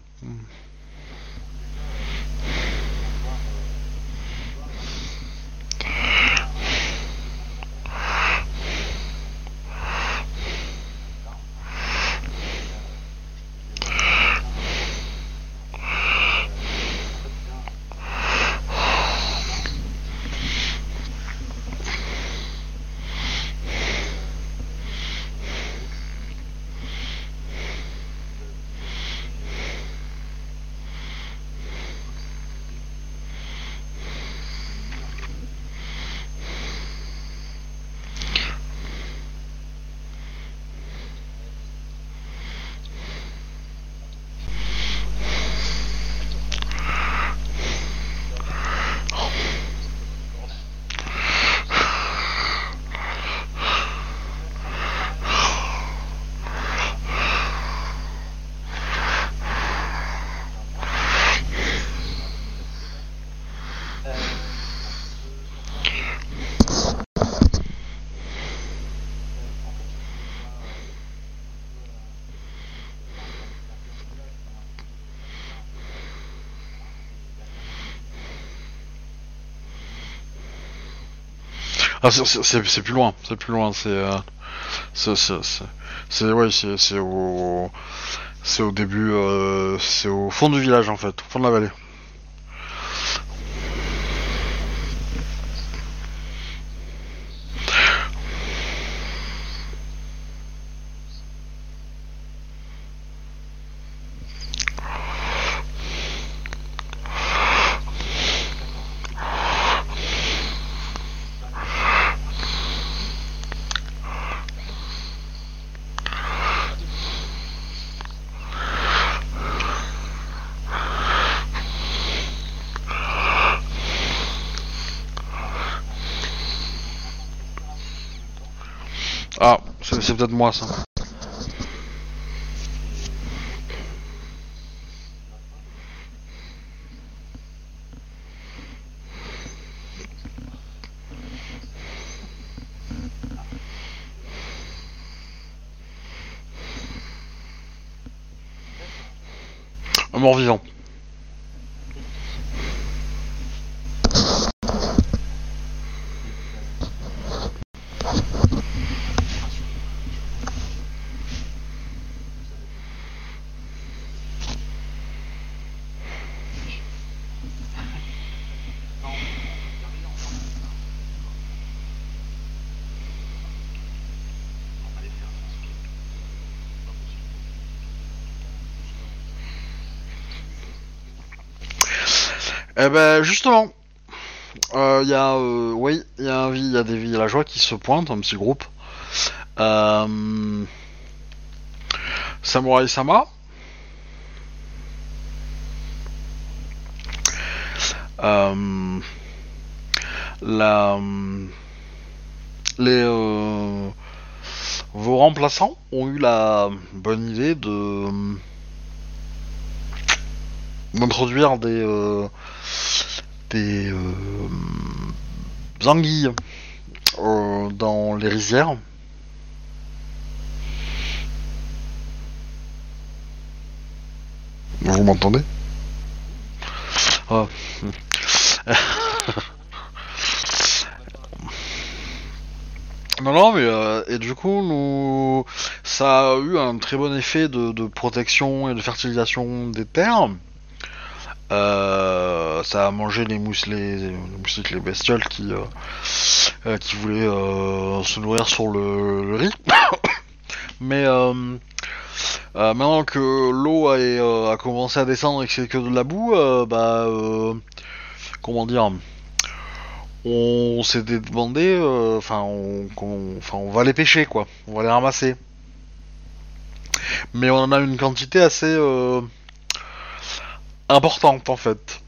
Ah, c'est- plus loin, c'est plus loin, c'est... euh, c'est... ouais, c'est au... C'est au début, euh, c'est au fond du village en fait, au fond de la vallée. Ah, c'est Eh ben justement, il y a, euh, oui, il y a y a des villageois qui se pointent, un petit groupe. Euh, Samurai Sama. Euh, la, les, euh, vos remplaçants ont eu la bonne idée de d'introduire des euh, des euh, anguilles euh, dans les rizières. Vous m'entendez? Ah. Non, non, mais euh, et du coup, nous, ça a eu un très bon effet de, protection et de fertilisation des terres. Ça a mangé les mouches, les, bestioles qui, euh, euh, qui voulaient euh, se nourrir sur le, riz. mais maintenant que l'eau a, commencé à descendre et que c'est que de la boue, bah, comment dire on s'est demandé, enfin, on, va les pêcher, quoi. On va les ramasser. Mais on en a une quantité assez importante, en fait.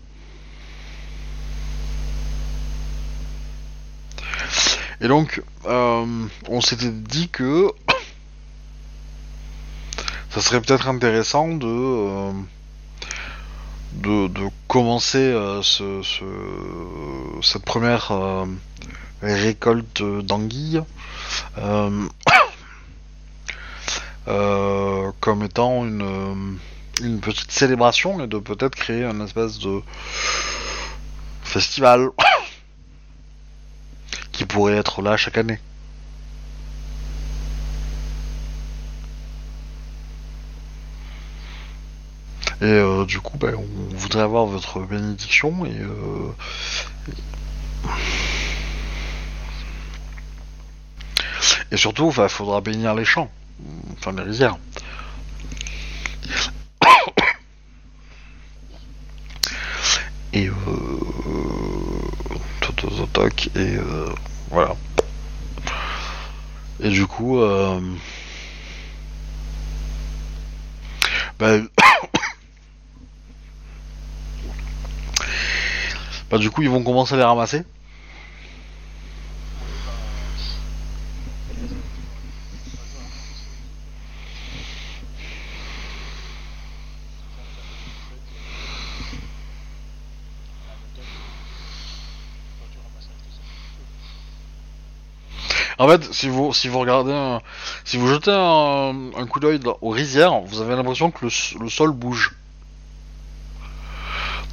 Et donc, euh, on s'était dit que ça serait peut-être intéressant de, euh, de, commencer euh, ce, ce- cette première récolte d'anguilles comme étant une, une petite célébration et de peut-être créer une espèce de festival pourrait être là chaque année. Et euh, du coup, ben, on voudrait avoir votre bénédiction et euh, et surtout, il faudra bénir les champs, enfin les rizières. Et euh, toc, toc, euh, voilà. Et du coup, euh, bah, bah du coup ils vont commencer à les ramasser. En fait, si vous si vous regardez, si vous jetez un, un coup d'œil aux rizières, vous avez l'impression que le, le sol bouge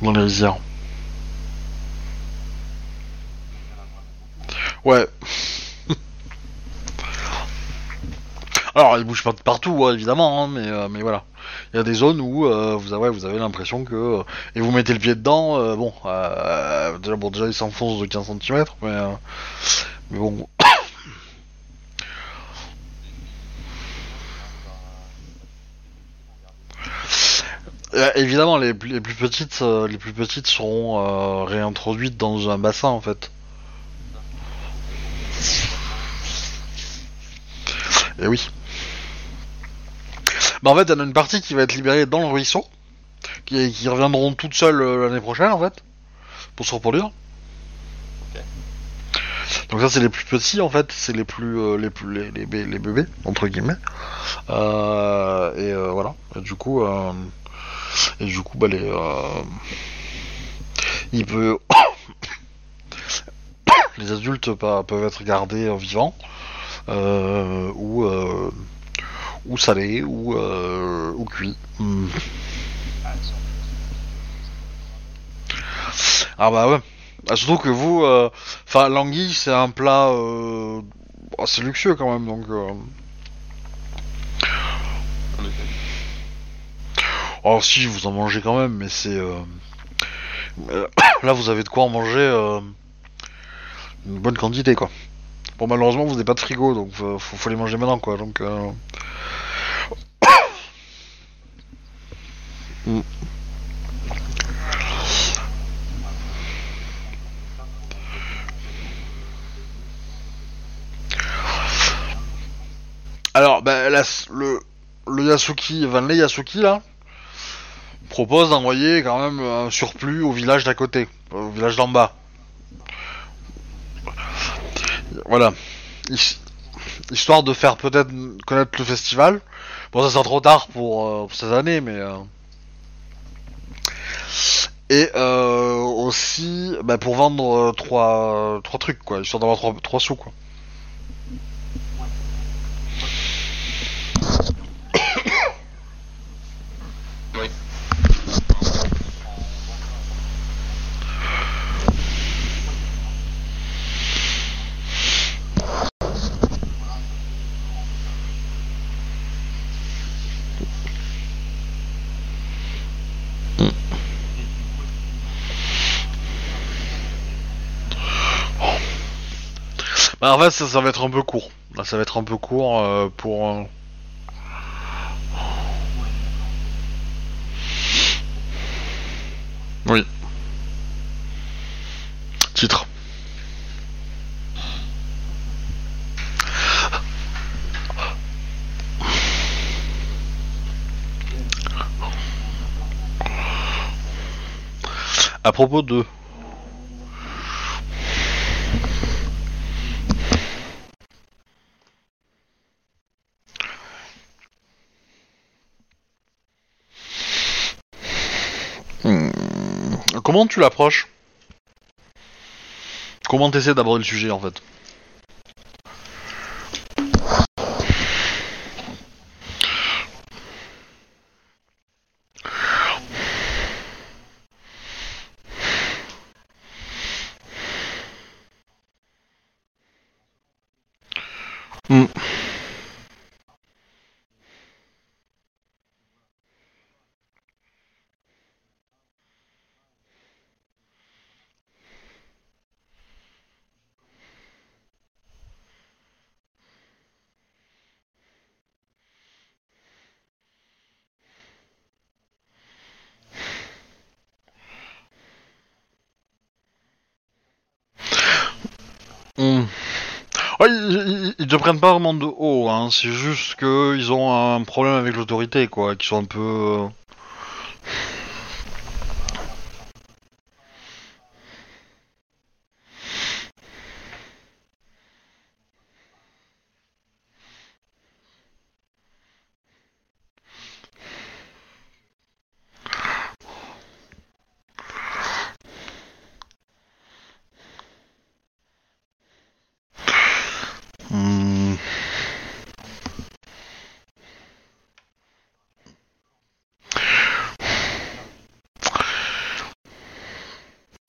dans les rizières. Ouais. Alors, il bouge pas de partout, hein, évidemment, hein, mais euh, mais voilà. Il y a des zones où euh, vous avez vous avez l'impression que euh, et vous mettez le pied dedans, euh, bon, déjà bon déjà il s'enfonce de 15 cm, mais euh, mais bon. Euh, évidemment, les, plus- les plus petites, euh, les plus petites seront euh, réintroduites dans un bassin en fait. Et oui. Bah en fait, il y en a une partie qui va être libérée dans le ruisseau, qui, qui reviendront toutes seules euh, l'année prochaine en fait, pour se reproduire. Donc ça c'est les plus petits en fait, c'est les plus euh, les plus les, les, bé- les bébés entre guillemets. Euh, et euh, voilà. Et du coup euh, et du coup bah les euh, il peut les adultes pa- peuvent être gardés euh, vivants euh, ou euh, ou salés ou euh, ou cuits. Hmm. Ah bah ouais. Ah, surtout que vous, enfin l'anguille c'est un plat assez luxueux quand même donc. euh, En effet. Oh si, vous en mangez quand même, mais c'est... euh, Là, vous avez de quoi en manger euh, une bonne quantité, quoi. Bon, malheureusement, vous n'avez pas de frigo, donc euh, faut, faut les manger maintenant, quoi. Donc... Mm. Alors, bah, la- le, le Yasuki, Vanley Yasuki, là, propose d'envoyer quand même un surplus au village d'à côté, au village d'en bas. Voilà. Il, histoire de faire peut-être connaître le festival. Bon, ça sera trop tard pour, euh, pour cette année, mais euh, et euh, aussi bah, pour vendre euh, trois trois trucs quoi, histoire d'avoir trois trois sous quoi. Ça, va être un peu court. Ça va être un peu court euh, pour. Oui. Titre. À propos de. Comment tu l'approches? Comment t'essaies d'aborder le sujet en fait? Hmm. Hmm. Ouais, ils, ils- te prennent pas vraiment de haut, hein. c'est juste que ils ont un problème avec l'autorité, quoi, qui sont un peu... euh, hmm.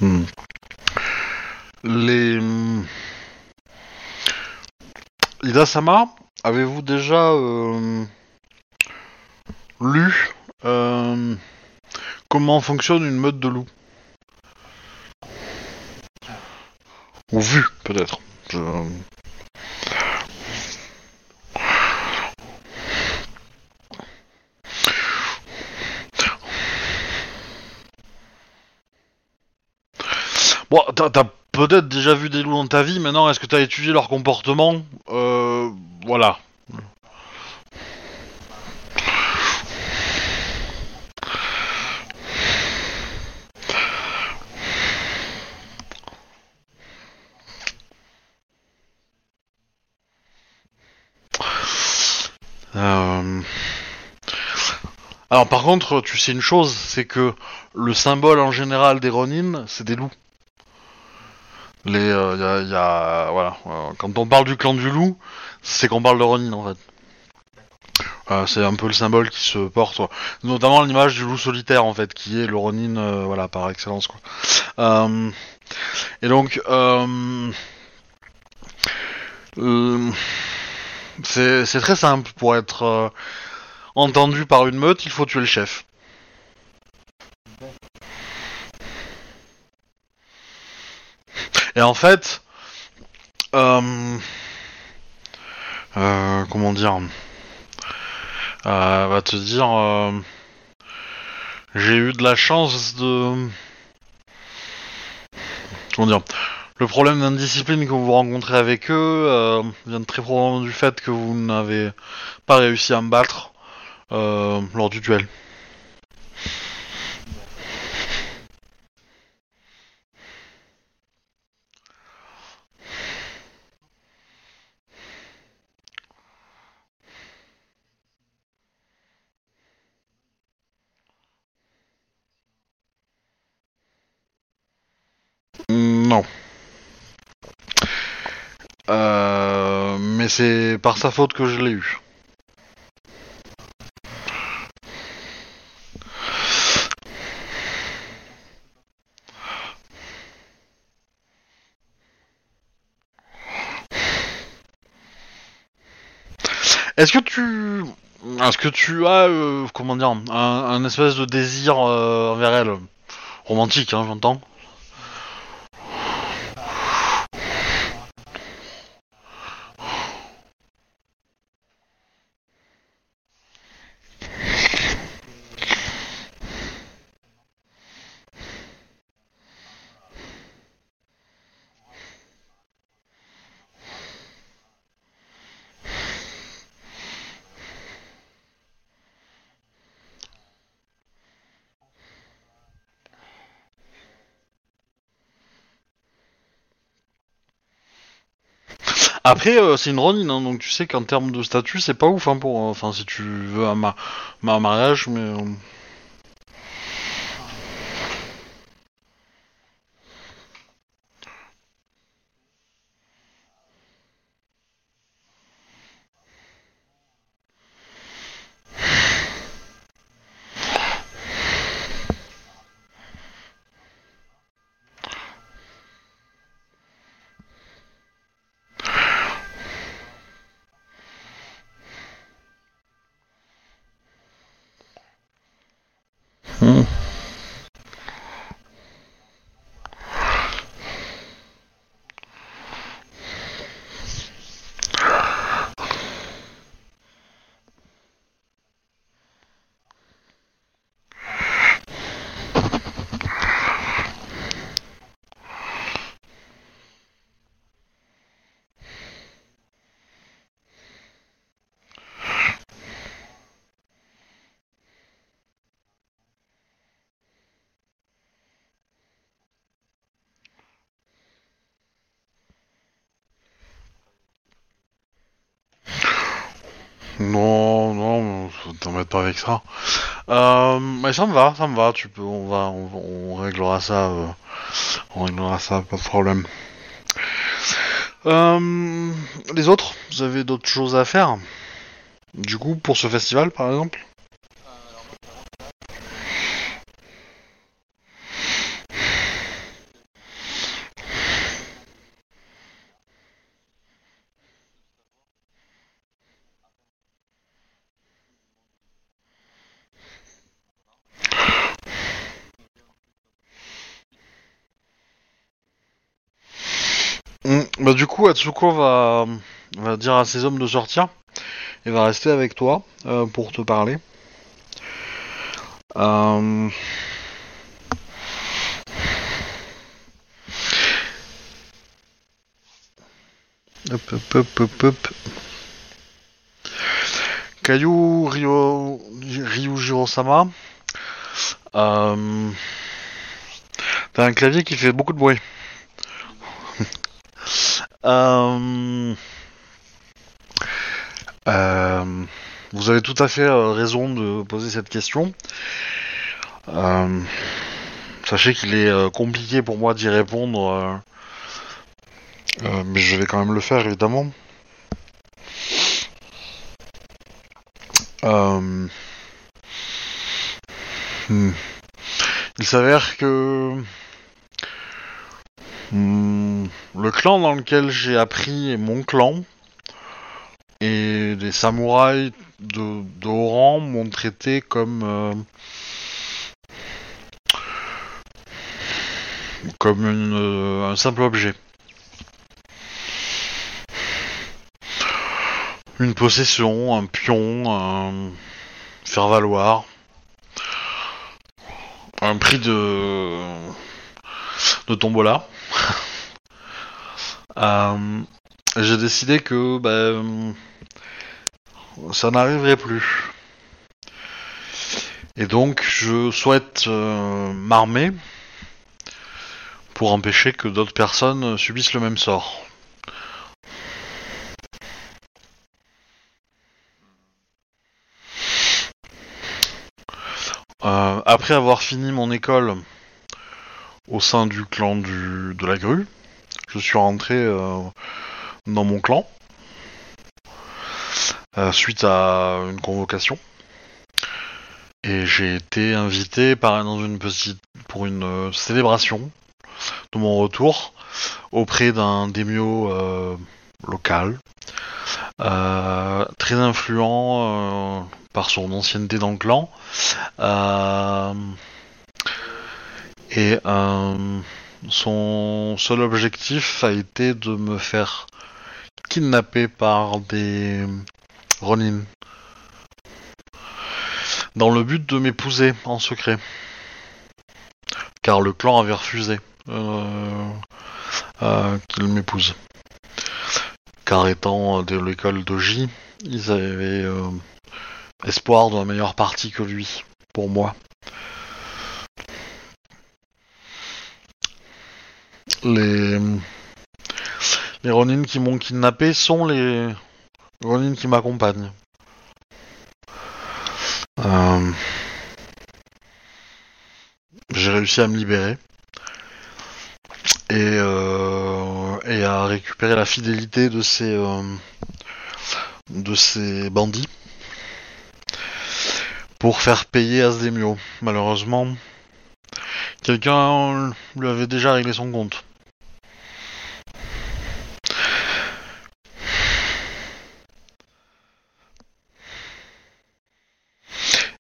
Hmm. Les... hmm. Ida-sama, avez-vous déjà euh, lu euh, comment fonctionne une meute de loups? Ou vu, peut-être. Bon, t'as t'as peut-être déjà vu des loups dans ta vie, maintenant, est-ce que t'as étudié leur comportement Euh... Voilà. Euh... Alors par contre, tu sais une chose, c'est que le symbole en général des Ronin, c'est des loups. Les, euh, voilà, euh, quand on parle du clan du loup, c'est qu'on parle de Ronin en fait. Euh, c'est un peu le symbole qui se porte, notamment l'image du loup solitaire en fait, qui est le Ronin, euh, voilà, par excellence quoi. Euh, et donc, c'est très simple pour être entendu par une meute, il faut tuer le chef. Et en fait, euh, comment dire, euh, va te dire, euh, j'ai eu de la chance de, comment dire, le problème d'indiscipline que vous rencontrez avec eux euh, vient très probablement du fait que vous n'avez pas réussi à me battre euh, lors du duel. Non. Euh, mais c'est par sa faute que je l'ai eu. Est-ce que tu, est-ce que tu as, euh, comment dire, un, espèce de désir euh, envers elle, romantique, hein, j'entends. Après, euh, c'est une Ronin, hein, donc tu sais qu'en termes de statut, c'est pas ouf, hein, pour, euh, enfin, si tu veux un, ma- un mariage, mais. euh, hmm. Non, non, t'embête pas avec ça. Euh, ça me va, ça me va. Tu peux, on va, on, on réglera ça, euh, on réglera ça, pas de problème. Euh, les autres, vous avez d'autres choses à faire? Du coup, pour ce festival, par exemple Hmm, Bah du Atsuko va, dire à ses hommes de sortir et va rester avec toi euh, pour te parler. Euh, Hop, hop, hop, hop, hop. Caillou Ryo... Euh... T'as un clavier qui fait beaucoup de bruit. Euh, euh, Vous avez tout à fait euh, raison de poser cette question. Sachez qu'il est compliqué pour moi d'y répondre, mais je vais quand même le faire évidemment. Hmm. Il s'avère que hmm, le clan dans lequel j'ai appris est mon clan. Et les samouraïs de, haut rang m'ont traité comme euh, comme euh, un simple objet. Une possession, un pion, un faire valoir, un prix de de tombola. Euh, j'ai décidé que ben, ça n'arriverait plus. Et donc, je souhaite euh, m'armer pour empêcher que d'autres personnes subissent le même sort. Euh, après avoir fini mon école, au sein du clan de la grue. Je suis rentré euh, dans mon clan euh, suite à une convocation. Et j'ai été invité par, une petite, pour une euh, célébration de mon retour auprès d'un démio local, très influent par son ancienneté dans le clan. Et euh, son seul objectif a été de me faire kidnapper par des Ronin. Dans le but de m'épouser en secret. Car le clan avait refusé euh, qu'il m'épouse. Car étant de l'école Doji, ils avaient euh, espoir d'un meilleure partie que lui, pour moi. Les, Ronin qui m'ont kidnappé sont les Ronin qui m'accompagnent. Euh, J'ai réussi à me libérer et, euh, et à récupérer la fidélité de ces euh, de ces bandits pour faire payer Asdemio. Malheureusement, quelqu'un lui avait déjà réglé son compte.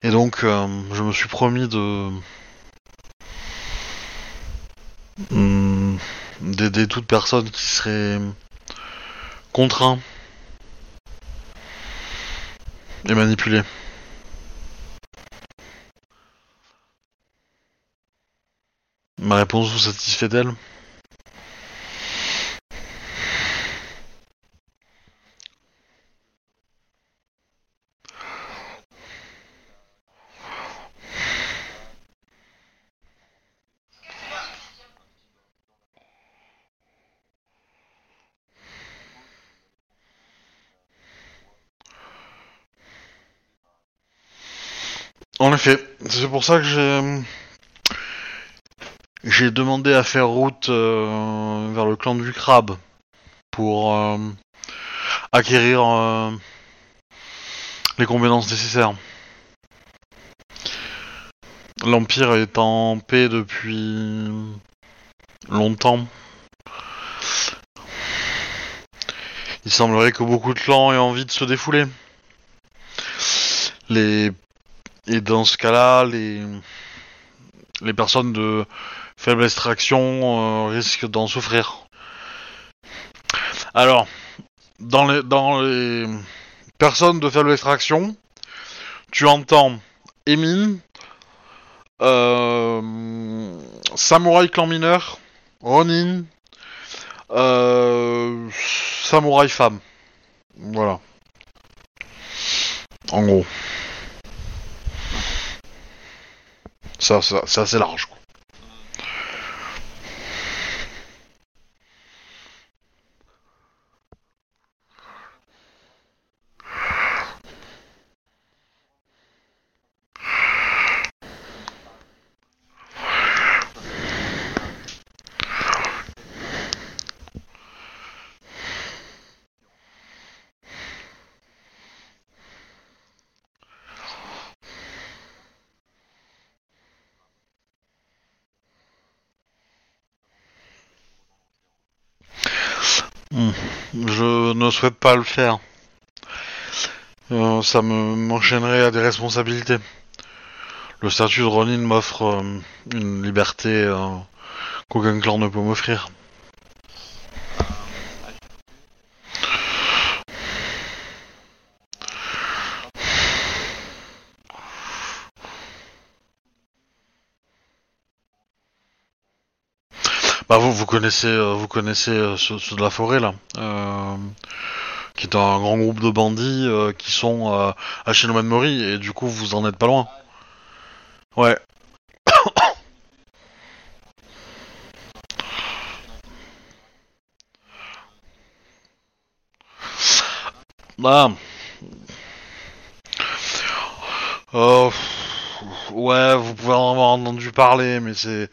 Et euh, je me suis promis de Hmm, d'aider toute personne qui serait contraint et manipulé. Ma réponse vous satisfait-elle En effet, c'est pour ça que j'ai demandé à faire route euh, vers le clan du crabe pour euh, acquérir euh, les compétences nécessaires. L'Empire est en paix depuis longtemps. Il semblerait que beaucoup de clans aient envie de se défouler. Et dans ce cas-là, les les personnes de faible extraction euh, risquent d'en souffrir. Alors, dans les dans les personnes de faible extraction, tu entends Emin, euh, Samouraï clan mineur, Ronin, euh, Samouraï femme. Voilà. En gros. Ça, ça c'est assez large. Quoi. Hmm. Je ne souhaite pas le faire. Euh, ça me m'enchaînerait à des responsabilités. Le statut de Ronin m'offre euh, une liberté euh, qu'aucun clan ne peut m'offrir. Bah vous, vous connaissez, vous connaissez ceux, ceux de la forêt là, qui est un grand groupe de bandits euh, qui sont euh, à Mori et du coup vous en êtes pas loin. Ouais. Bah. Euh, ouais, vous pouvez en avoir entendu parler, mais c'est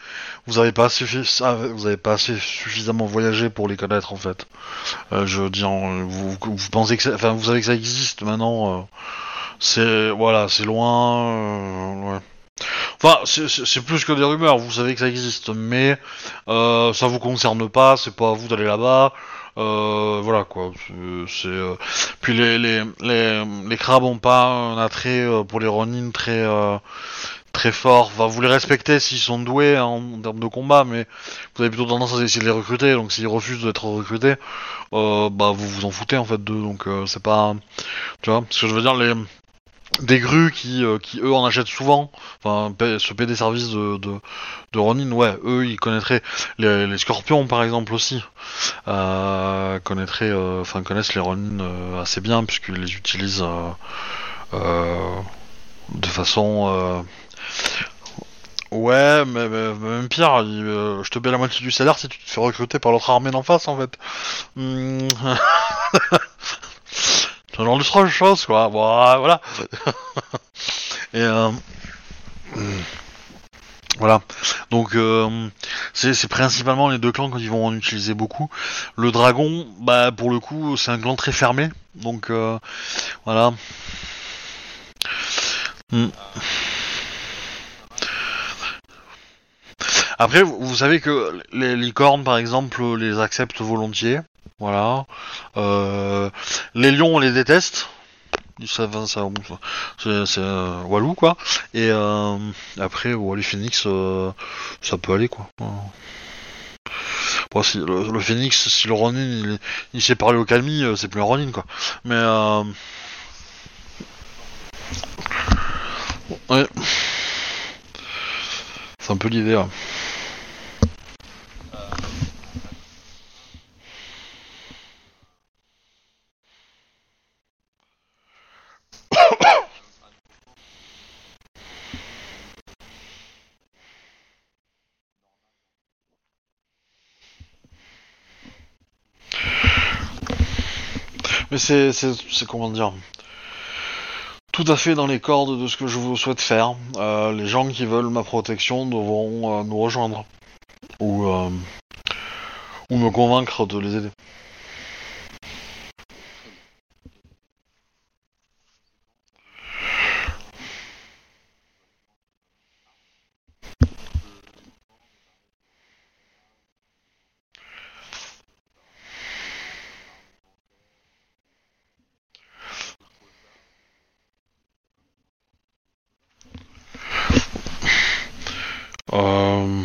vous avez pas suffi- ah, vous avez pas assez suffisamment voyagé pour les connaître en fait. Euh, je veux dire, vous, vous pensez que, vous savez que ça existe maintenant. euh, c'est voilà, c'est loin. euh. Enfin, c'est- plus que des rumeurs. Vous savez que ça existe, mais euh, ça vous concerne pas. C'est pas à vous d'aller là-bas. Euh, voilà quoi. C'est c'est, euh, puis les les les les crabes ont pas un attrait euh, pour les Ronin très euh, très fort. Enfin, vous les respectez s'ils sont doués hein, en, termes de combat, mais vous avez plutôt tendance à essayer de les recruter. Donc s'ils refusent d'être recrutés, euh, bah vous vous en foutez en fait d'eux. Donc euh, c'est pas, tu vois, ce que je veux dire les des grues qui, euh, qui eux en achètent souvent, enfin se paient des services de, Ronin, ouais, eux ils connaîtraient les, scorpions par exemple aussi, euh, connaîtraient, euh, enfin connaissent les Ronin assez bien puisqu'ils les utilisent de façon, ouais, mais, même pire, je te paie la moitié du salaire si tu te fais recruter par l'autre armée d'en face en fait. Hmm. Ce genre de choses, quoi. Voilà. Et euh, voilà. Donc euh, c'est principalement les deux clans qui vont en utiliser beaucoup. Le dragon, bah pour le coup, c'est un clan très fermé. Donc euh, voilà. Hmm. Après, vous savez que les licornes, par exemple, les acceptent volontiers. Voilà. Euh, les lions, on les déteste. Va, ça, ça- c'est euh, Walou, quoi. Et euh, après, les phoenix, euh, ça peut aller, quoi. Le, le phoenix, si le Ronin, il, il sait parler au Kami, euh, c'est plus un Ronin, quoi. Mais. Ouais. C'est un peu l'idée, ouais. C'est, comment dire Tout à fait dans les cordes de ce que je vous souhaite faire. Euh, les gens qui veulent ma protection devront euh, nous rejoindre. Euh, ou me convaincre de les aider. Euh...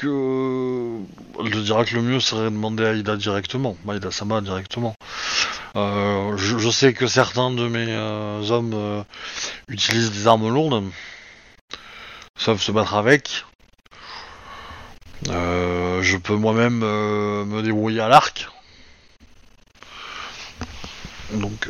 Que je dirais que le mieux serait de demander à Ida directement, Ida Sama directement. Euh, je, je sais que certains de mes euh, hommes euh, utilisent des armes lourdes, savent se battre avec. Euh, je peux moi-même euh, me débrouiller à l'arc. Donc,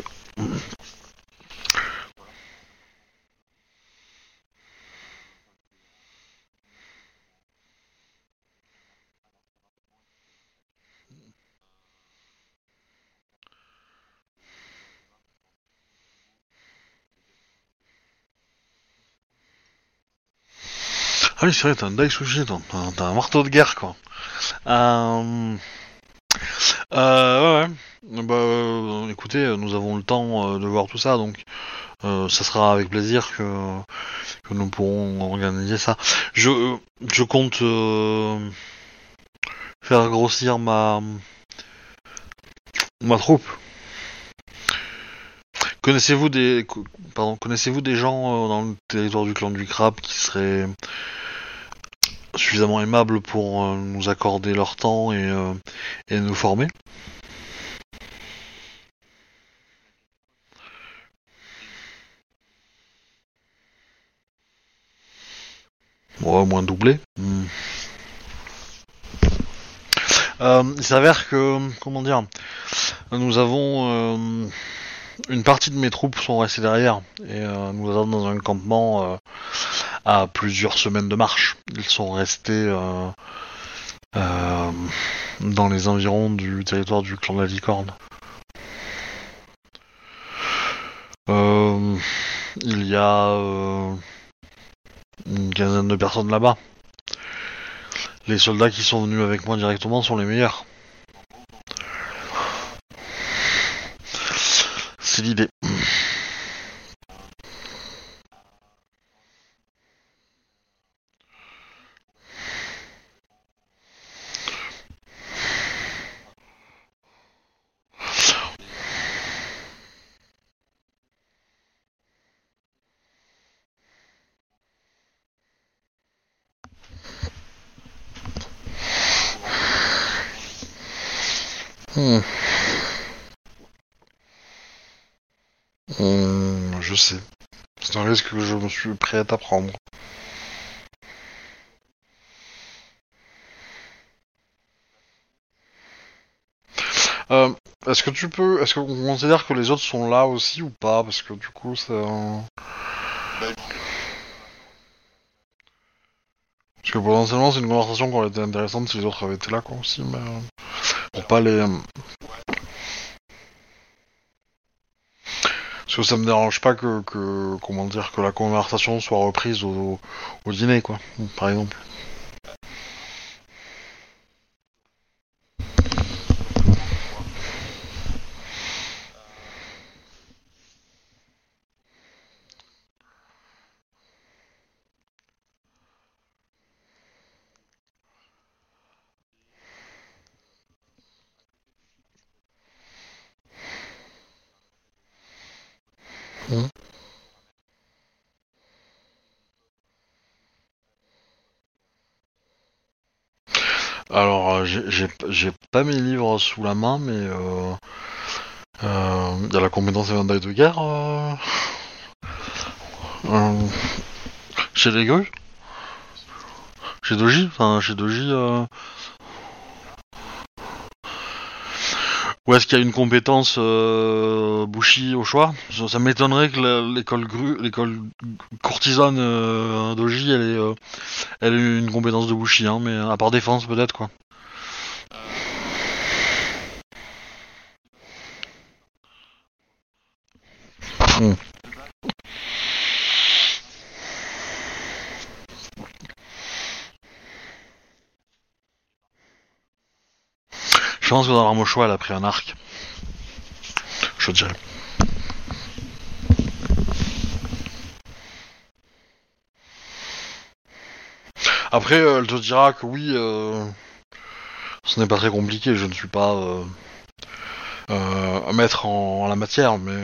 Ah c'est vrai, t'as un. T'as- un marteau de guerre, quoi. Euh... Euh, ouais, ouais. Bah, euh, écoutez, nous avons le temps euh, de voir tout ça, donc ça sera avec plaisir que, que nous pourrons organiser ça. Je, je compte faire grossir ma ma troupe. Connaissez-vous des pardon, connaissez-vous des gens dans le territoire du clan du crabe qui seraient suffisamment aimables pour euh, nous accorder leur temps et, euh, nous former au moins doublé. Hmm. Euh, il s'avère que, comment dire, nous avons une partie de mes troupes sont restées derrière et nous sommes dans un campement à plusieurs semaines de marche. Ils sont restés euh, euh, dans les environs du territoire du clan de la licorne. Euh, il y a une quinzaine de personnes là-bas. Les soldats qui sont venus avec moi directement sont les meilleurs. C'est l'idée. Hmm. Hmm, je sais. C'est un risque que je me suis prêt à prendre. Euh, est-ce que tu peux, est-ce qu'on considère que les autres sont là aussi ou pas? Parce que du coup, c'est un... Parce que potentiellement, c'est une conversation qui aurait été intéressante si les autres avaient été là, quoi, aussi, mais... euh, Pour pas les... que ça me dérange pas que, comment dire, que la conversation soit reprise au, au dîner, quoi, par exemple. Alors, j'ai- pas mes livres sous la main, mais euh, il y a la compétence éventail de guerre euh, euh, chez les grues, chez Doji, enfin chez Doji. Euh, ou est-ce qu'il y a une compétence Bushi au choix Ça, m'étonnerait que l'école courtisane Doji, elle ait, elle une compétence de Bushi, hein, mais à part défense peut-être quoi. Je pense que dans l'arme au choix, elle a pris un arc. Je dirais. Après, euh, elle te dira que oui, euh, ce n'est pas très compliqué. Je ne suis pas euh, euh, maître en, en la matière, mais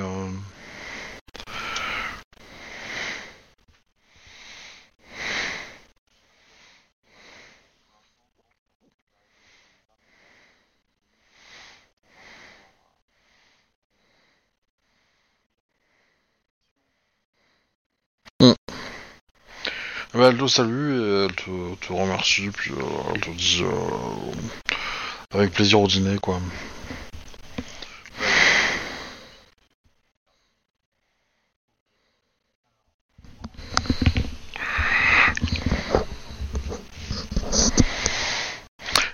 elle te salue et elle te, te remercie, puis euh, elle te dit euh, avec plaisir au dîner, quoi.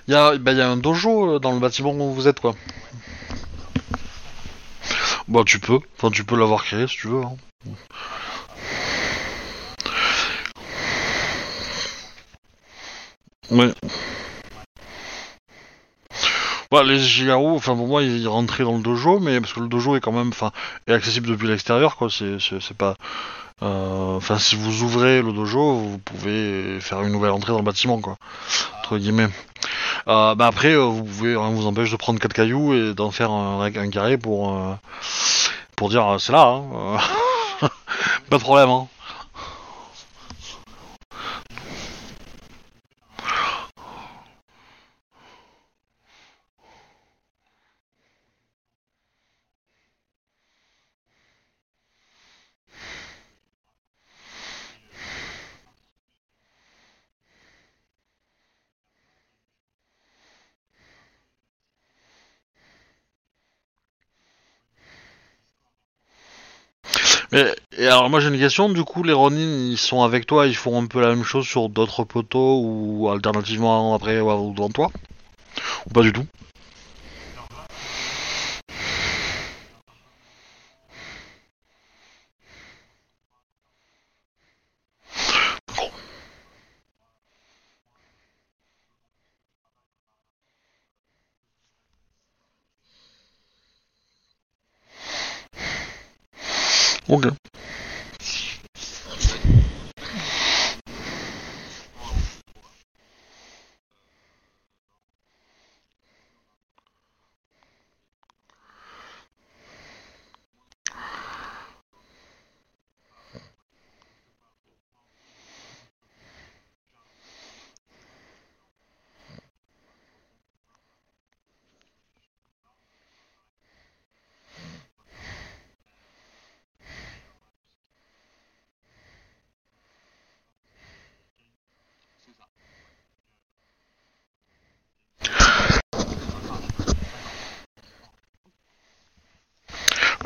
Il y a, bah, y a un dojo euh, dans le bâtiment où vous êtes, quoi. Bah, tu peux. Enfin, tu peux l'avoir créé si tu veux. Hein. Ouais. Bah, les Jigaru, enfin pour moi, ils rentraient dans le dojo, mais parce que le dojo est quand même, enfin, est accessible depuis l'extérieur, quoi. C'est, c'est, pas, euh, enfin, si vous ouvrez le dojo, vous pouvez faire une nouvelle entrée dans le bâtiment, quoi, entre guillemets. Euh, bah après, euh, vous pouvez, rien vous empêche de prendre quatre cailloux et d'en faire un, un carré pour, pour dire, c'est là, hein. pas de problème, hein. alors moi j'ai une question, du coup les Ronin ils sont avec toi, ils font un peu la même chose sur d'autres poteaux ou alternativement après ou devant toi? Ou pas du tout? Ok.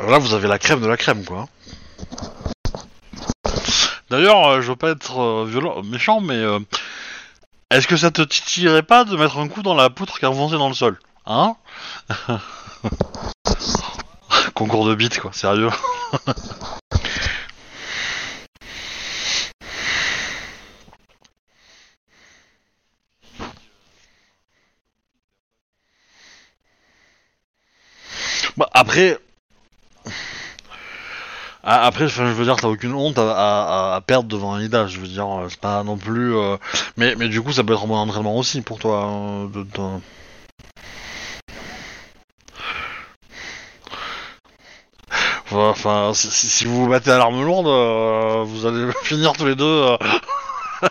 Alors là, vous avez la crème de la crème, quoi. D'ailleurs, euh, je veux pas être euh, violent, méchant, mais euh, est-ce que ça te titillerait pas de mettre un coup dans la poutre qui est dans le sol Hein? Concours de bite, quoi, sérieux. bah, après, Après, enfin, je veux dire, t'as aucune honte à, perdre devant un Ida. Je veux dire, euh, c'est pas non plus. euh, Mais, mais du coup, ça peut être un bon entraînement aussi pour toi. hein, de- Enfin, si vous vous battez à l'arme lourde, euh, vous allez finir tous les deux. euh.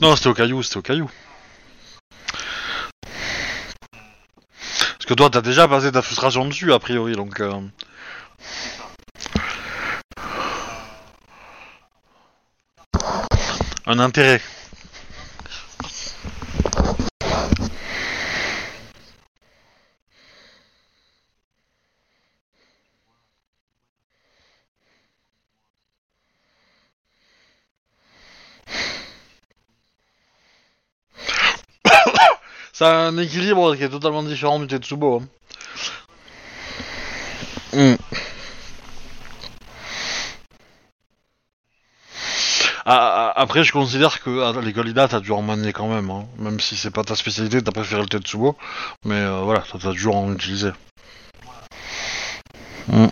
non, c'était au caillou, c'était au caillou. Que toi, t'as déjà passé ta frustration dessus, a priori, donc. euh, Un intérêt. C'est un équilibre qui est totalement différent du Tetsubo. hein. Hmm. Ah, ah, après, je considère que à l'école IDA, t'as dû en manier quand même. hein. Même si c'est pas ta spécialité, t'as préféré le Tetsubo. Mais euh, voilà, t'as toujours en utilisé. Hmm.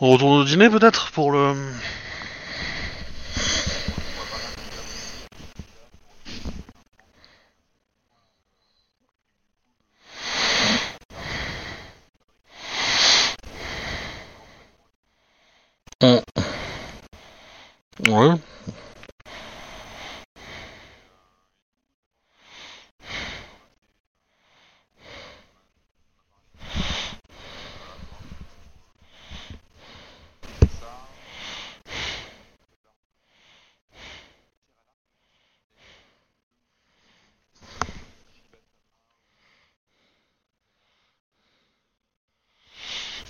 On retourne au dîner peut-être pour le. Hmm. Ouais.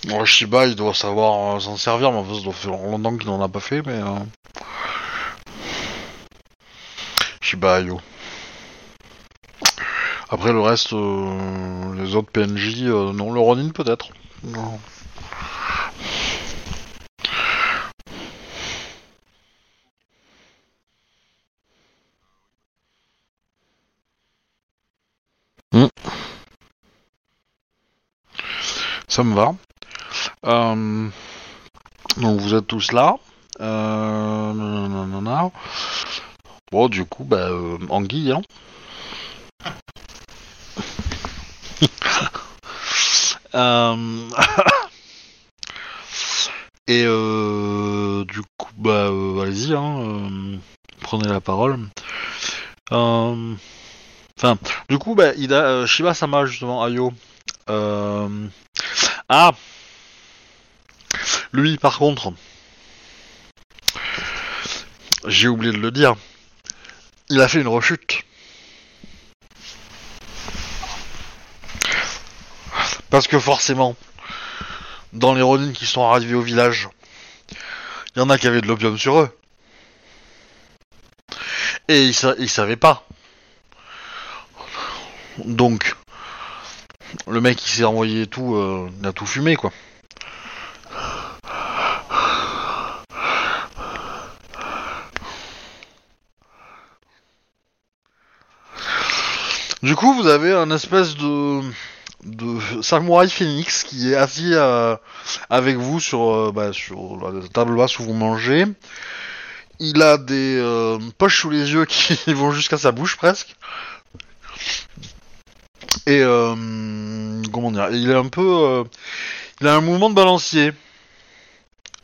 Ouais, Shiba, il doit savoir euh, s'en servir, mais en fait, ça doit faire longtemps qu'il n'en a pas fait, mais... Euh... Shiba Ayo. Après, le reste, euh, les autres PNJ, non, le Ronin peut-être. Non. Hmm. Ça me va. Euh, donc vous êtes tous là. Euh. Bon, du coup, bah, euh, Anguille, hein. Et du coup, bah, allez-y, hein, prenez la parole. Enfin, du coup, bah, Ida, Shiba Sama, justement, Ayo. Ah Lui, par contre, j'ai oublié de le dire, il a fait une rechute. Parce que forcément, dans les Ronin qui sont arrivés au village, il y en a qui avaient de l'opium sur eux. Et ils, sa- savaient pas. Donc, le mec qui s'est envoyé tout, euh, il a tout fumé quoi. Du coup, vous avez un espèce de de samouraï phoenix qui est assis euh, avec vous sur euh, bah, sur la table basse où vous mangez. Il a des euh, poches sous les yeux qui vont jusqu'à sa bouche presque. Et comment dire, il est un peu, il a un mouvement de balancier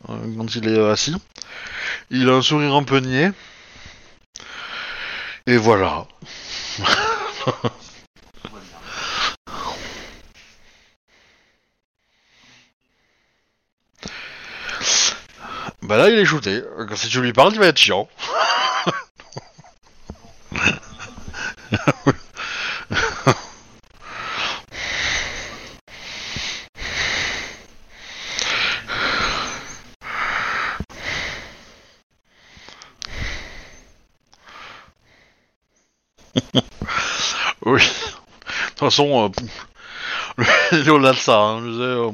quand il est assis. Il a un sourire un peu. Et voilà. Bah là, il est shooté. Si tu lui parles, il va être chiant. De toute façon, euh, au-delà de ça. Je sais, euh,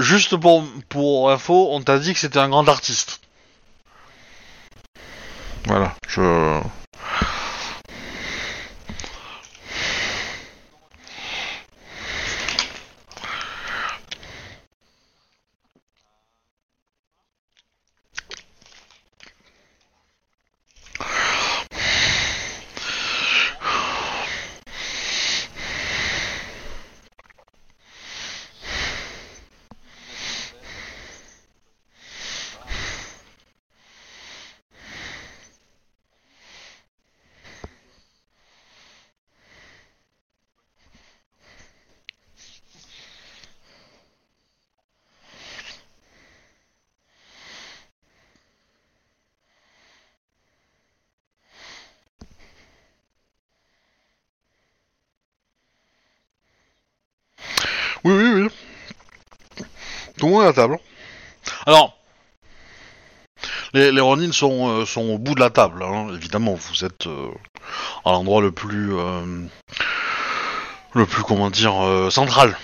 Juste pour, pour info, on t'a dit que c'était un grand artiste. les sont, euh, sont au bout de la table, hein. évidemment. Vous êtes euh, à l'endroit le plus. Euh, le plus, comment dire, central.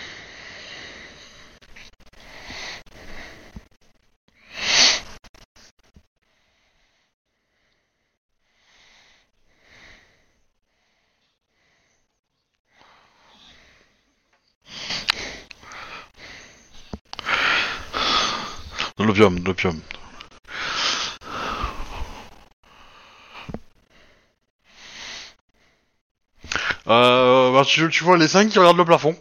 l'opium, l'opium. Tu, vois les cinq qui regardent le plafond.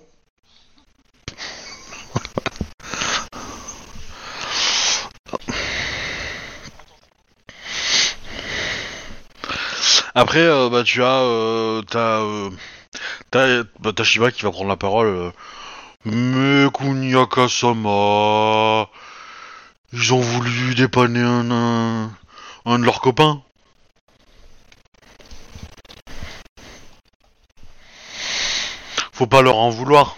Après, euh, bah, tu as, euh, t'as, euh, t'as, bah, qui va prendre la parole. euh. Mais Kunyaka-sama, ils ont voulu dépanner un, un de leurs copains. Faut pas leur en vouloir.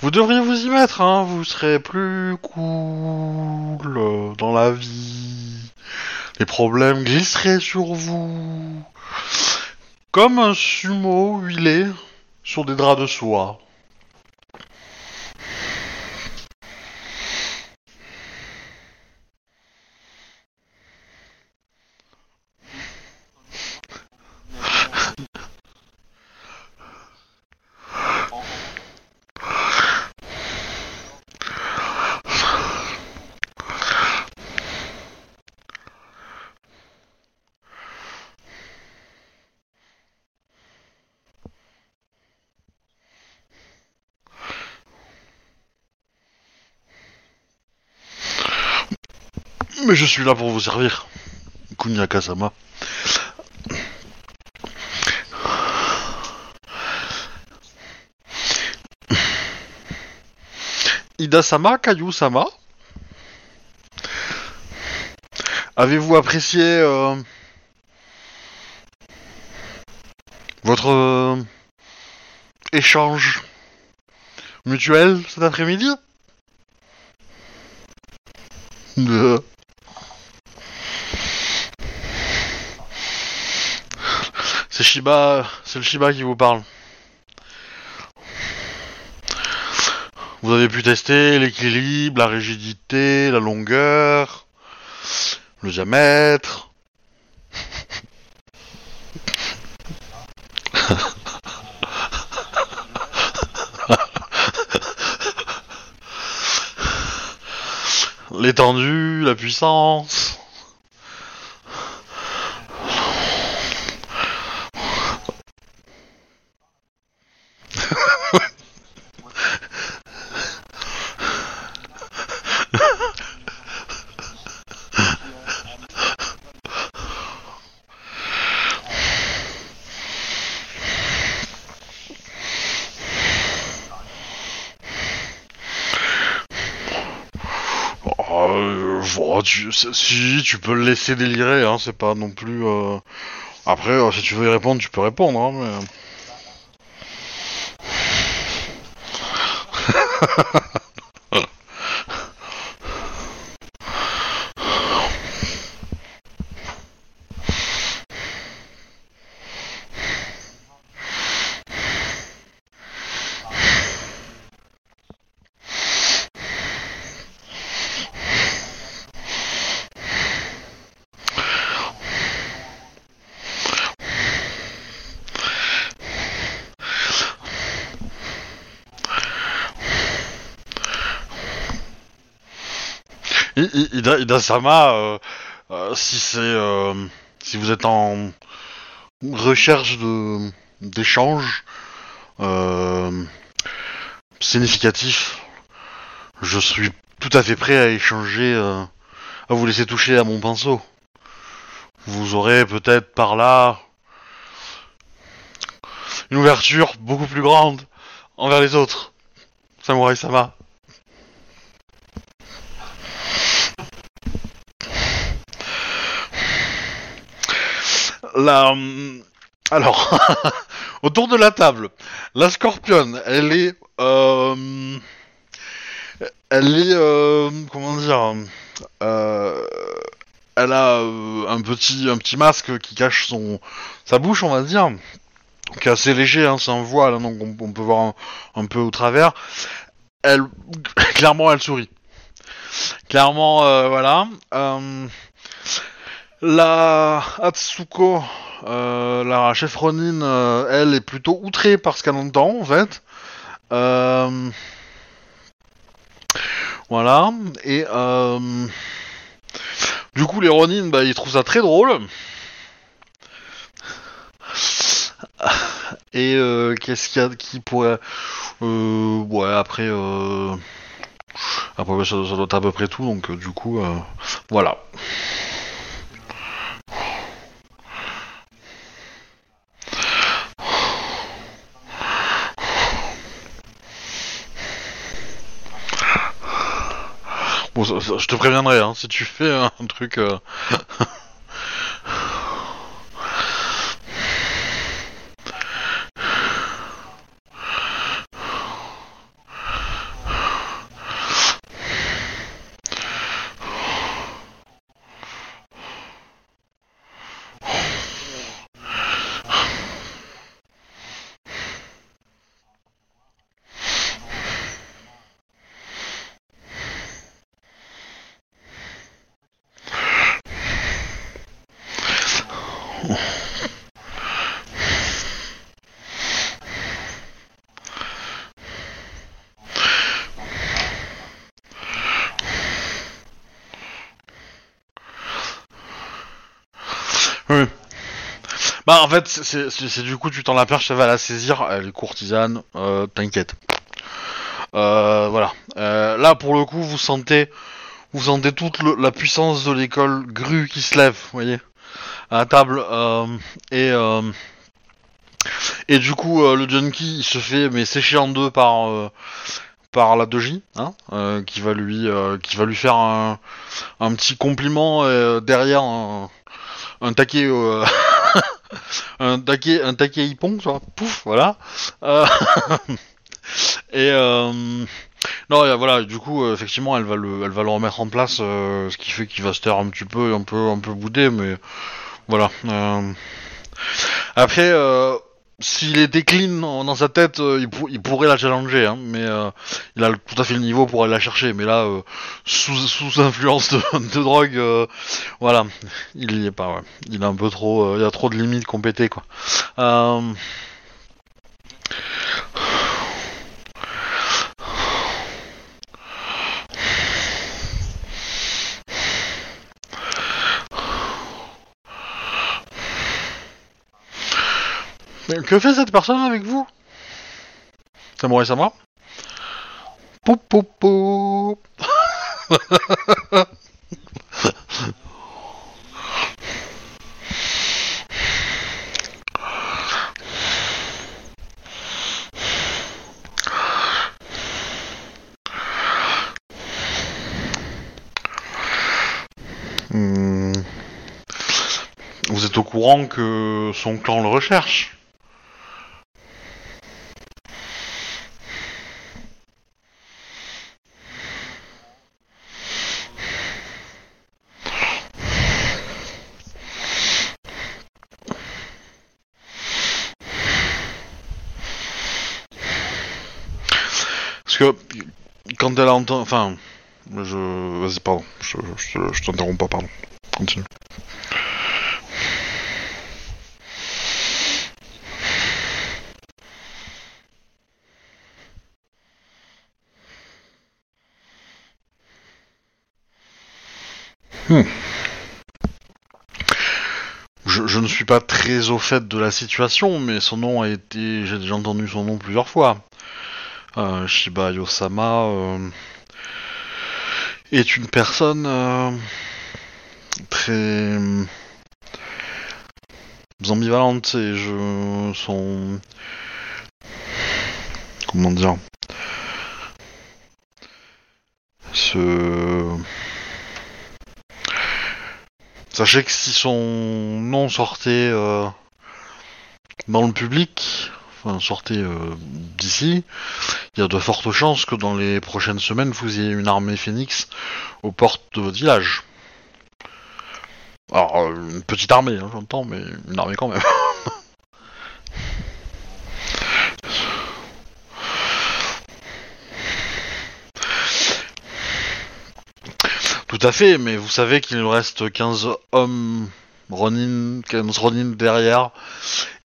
Vous devriez vous y mettre, hein. Vous serez plus cool euh, dans la vie. Les problèmes glisseraient sur vous. Comme un sumo huilé sur des draps de soie. Mais je suis là pour vous servir. Kunyaka-sama. Ida-sama, Kayu-sama. Avez-vous apprécié euh, votre euh, échange mutuel cet après-midi? Euh. C'est C'est le Shiba qui vous parle. Vous avez pu tester l'équilibre, la rigidité, la longueur, le diamètre. L'étendue, la puissance. Euh, bon, si, tu peux le laisser délirer, hein, c'est pas non plus... euh, Après, euh, si tu veux y répondre, tu peux répondre, hein. Ida, Ida-sama, euh, euh, si c'est... euh, si vous êtes en recherche de d'échanges significatifs, je suis tout à fait prêt à échanger, à vous laisser toucher à mon pinceau. Vous aurez peut-être par là une ouverture beaucoup plus grande envers les autres. Samurai Sama. La... Alors, autour de la table, la scorpionne, elle est... euh, Elle est... euh, Comment dire euh, Elle a un petit masque qui cache son sa bouche, on va dire, qui assez léger, hein, c'est un voile, hein, donc on, peut voir un, un peu au travers. Elle, clairement, elle sourit. Clairement, voilà. La Atsuko, euh, la chef Ronin, euh, elle est plutôt outrée par ce qu'elle entend, en fait. Euh, Voilà. Et du coup, les Ronin, bah, ils trouvent ça très drôle. Et qu'est-ce qu'il y a qui pourrait... Ouais, après... Après, ouais, ça, doit être à peu près tout, donc du coup, voilà. Bon, ça- ça- je te préviendrai, hein, si tu fais un truc... Bah en fait, c'est du coup tu tends la perche, ça va la saisir, elle est courtisane, euh, t'inquiète. Euh, voilà. Euh, là pour le coup, vous sentez, vous sentez toute la puissance de l'école grue qui se lève, vous voyez, à table. et du coup, le junkie il se fait mais sécher en deux par par la doji, hein, qui va lui qui va lui faire un, petit compliment derrière un, taquet un taquet un taquet hippon vois pouf voilà. Euh, et euh, non voilà du coup effectivement elle va le elle va le remettre en place euh, ce qui fait qu'il va se taire un petit peu un peu un peu boudé mais voilà Euh, après s'il était clean dans sa tête, euh, il, pour- il pourrait la challenger, hein, mais euh, il a tout à fait le niveau pour aller la chercher. Mais là, euh, sous, sous influence de, drogue, euh, voilà, il y est pas. Ouais. Il a un peu trop, il y a trop de limites compétées quoi. Que fait cette personne avec vous? Samurai Sama Poup poup poup. Hmm. Vous êtes au courant que son clan le recherche Parce que quand elle entend, enfin, je, vas-y, pardon, je t'interromps pas, pardon. Continue. Hmm. Je, je ne suis pas très au fait de la situation, mais son nom a été, j'ai déjà entendu son nom plusieurs fois. Euh, Shiba Yosama euh, est une personne euh, très euh, ambivalente et je son comment dire ce sachez que si son nom sortait dans le public enfin sortait euh, d'ici il y a de fortes chances que dans les prochaines semaines, vous ayez une armée phénix aux portes de votre village. Alors, euh, une petite armée, hein, j'entends, mais une armée quand même. Tout à fait, mais vous savez qu'il nous reste 15 hommes Ronin, 15 Ronin derrière,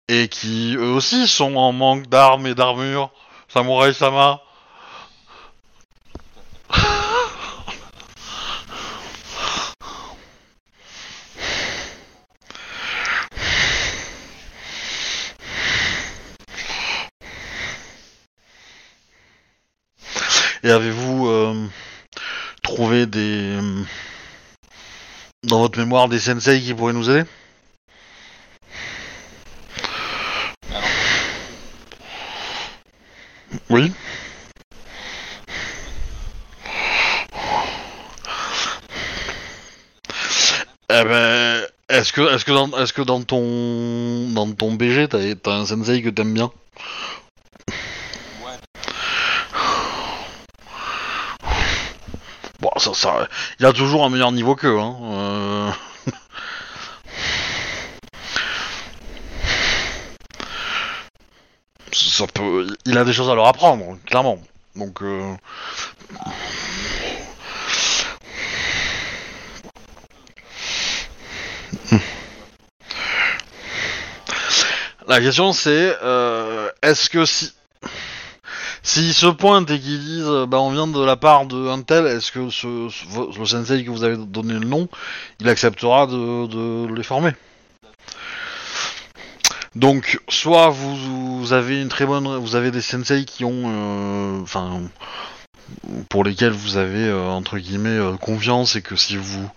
et qui eux aussi sont en manque d'armes et d'armures. Samouraï Sama. Et avez-vous euh, trouvé des dans votre mémoire des sensei qui pourraient nous aider? Oui. Eh ben, est-ce que, est-ce que dans, est-ce que dans ton, dans ton BG, t'as, t'as un sensei que t'aimes bien? Bon, ça, ça, il a toujours un meilleur niveau qu'eux, hein. euh. ça peut, il a des choses à leur apprendre, clairement. Donc, euh, La question c'est, euh, est-ce que si... S'ils se pointent et qu'ils disent, bah on vient de la part de tel, est-ce que ce, ce- le sensei que vous avez donné le nom, il acceptera de les former? Donc, soit vous, avez une très bonne, vous avez des sensei qui ont, euh, enfin, pour lesquels vous avez euh, entre guillemets euh, confiance et que si vous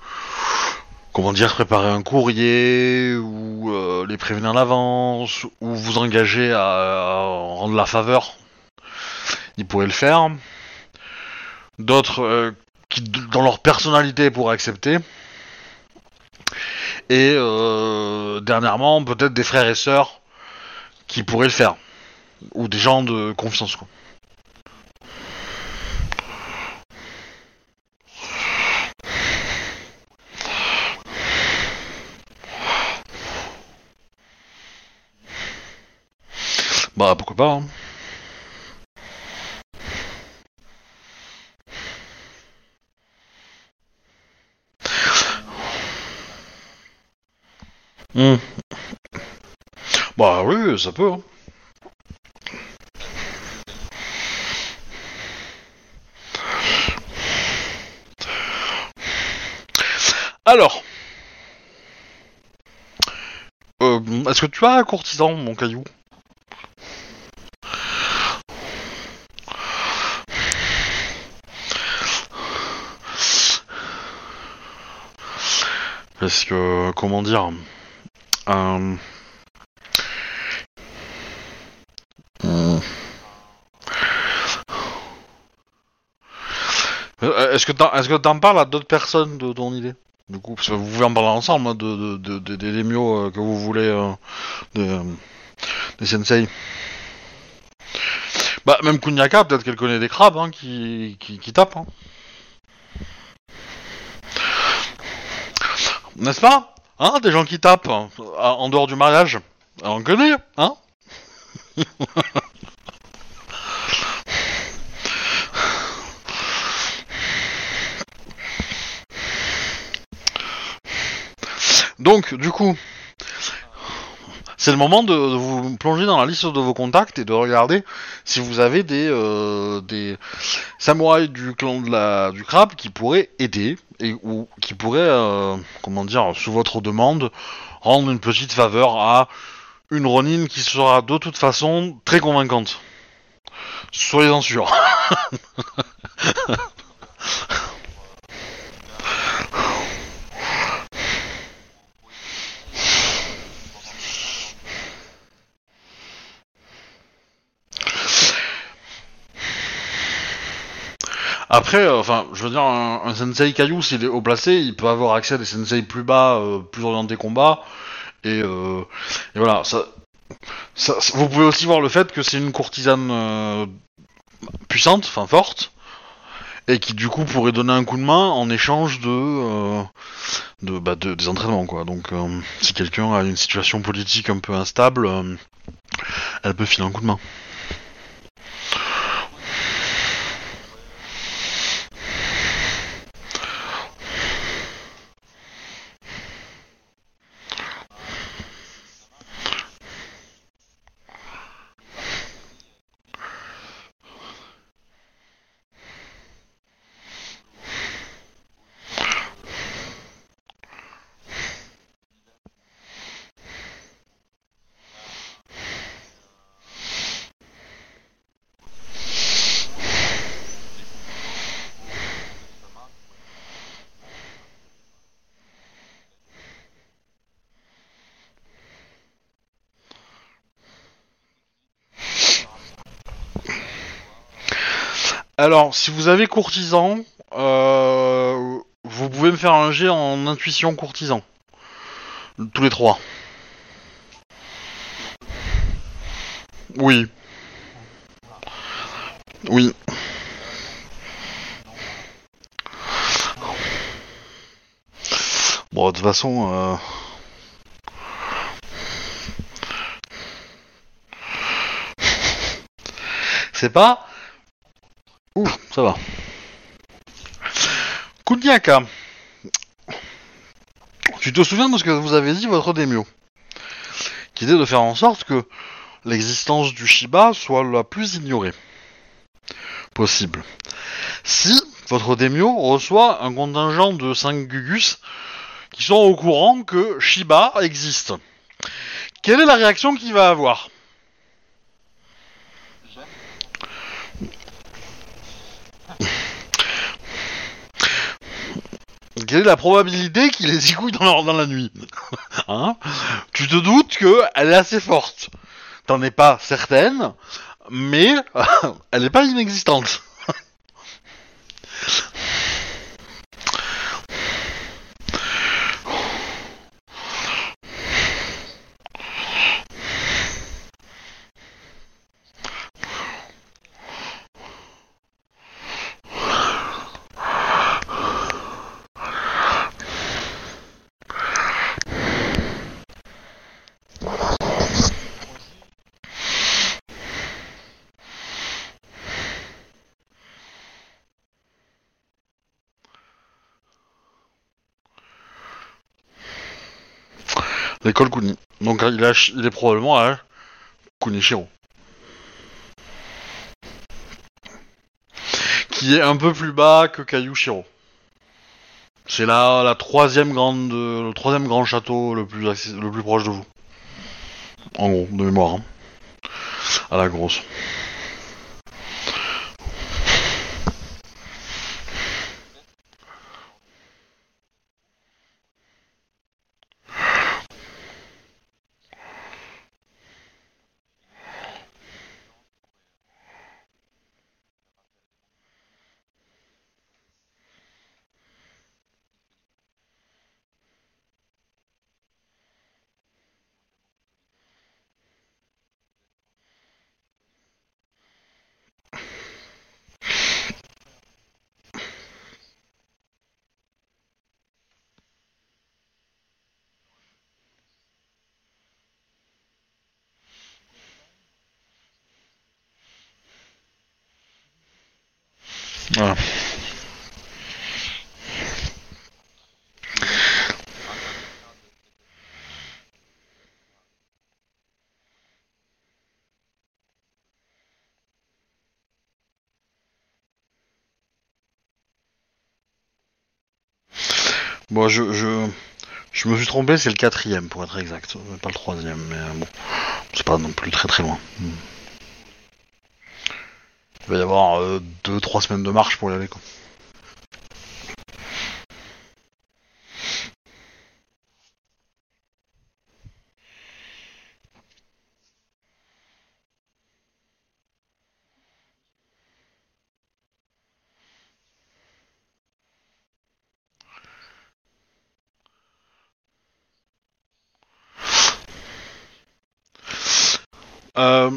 comment dire, préparer un courrier ou les prévenir à l'avance ou vous engager à, rendre la faveur, ils pourraient le faire. D'autres qui, dans leur personnalité, pourraient accepter. Et euh, dernièrement, peut-être des frères et sœurs qui pourraient le faire. Ou des gens de confiance, quoi. Bah pourquoi pas. hein. Hmm. Bah oui, ça peut. hein. Alors. Euh, Est-ce que tu as un courtisan, mon caillou? Parce que, comment dire, euh, hmm. Euh, Est-ce que t'en t'en parles à d'autres personnes de ton idée? Du coup, parce que vous pouvez en parler ensemble hein, de, de, de, de- des lémios euh, que vous voulez, euh, des, sensei. Bah, même Kunyaka, peut-être qu'elle connaît des crabes hein, qui, qui, qui tapent. Hein. N'est-ce pas? Hein Des gens qui tapent hein, en dehors du mariage. On connaît, hein Donc, du coup, c'est le moment de, vous plonger dans la liste de vos contacts et de regarder si vous avez des, euh, samouraïs du clan de la, du crabe qui pourraient aider et ou qui pourraient, euh, comment dire, sous votre demande, rendre une petite faveur à une Ronin qui sera de toute façon très convaincante. Soyez-en sûrs. Après, euh, enfin, je veux dire, un, sensei caillou, s'il est haut placé, il peut avoir accès à des sensei plus bas, euh, plus orientés combat, et, euh, voilà. Vous pouvez aussi voir le fait que c'est une courtisane puissante, enfin forte, et qui du coup pourrait donner un coup de main en échange de, bah, de- des entraînements, quoi. Donc, si quelqu'un a une situation politique un peu instable, elle peut filer un coup de main. Alors, si vous avez courtisan, euh, vous pouvez me faire un jet en intuition courtisan. Tous les trois. Oui. Oui. Bon, de toute façon... euh, C'est pas... Ça va. Kuniaka. Tu te souviens de ce que vous avez dit, votre démio? Qui était de faire en sorte que l'existence du Shiba soit la plus ignorée possible. Si votre démio reçoit un contingent de 5 Gugus qui sont au courant que Shiba existe, quelle est la réaction qu'il va avoir? Quelle est la probabilité qu'il les égouille dans dans la nuit Hein Tu te doutes que elle est assez forte. T'en es pas certaine, mais elle est pas inexistante. L'école Kuni. Donc il, a- il est probablement à Kunishiro. Qui est un peu plus bas que Kayushiro. C'est là la troisième grande, le troisième grand château le plus le plus proche de vous. En gros, de mémoire. hein. À la grosse. Voilà. Bon, je, me suis trompé, c'est le quatrième pour être exact, euh, pas le troisième, mais euh, bon, c'est pas non plus très très loin. Hmm. Il va y avoir euh, deux, trois semaines de marche pour y aller, quoi. Euh,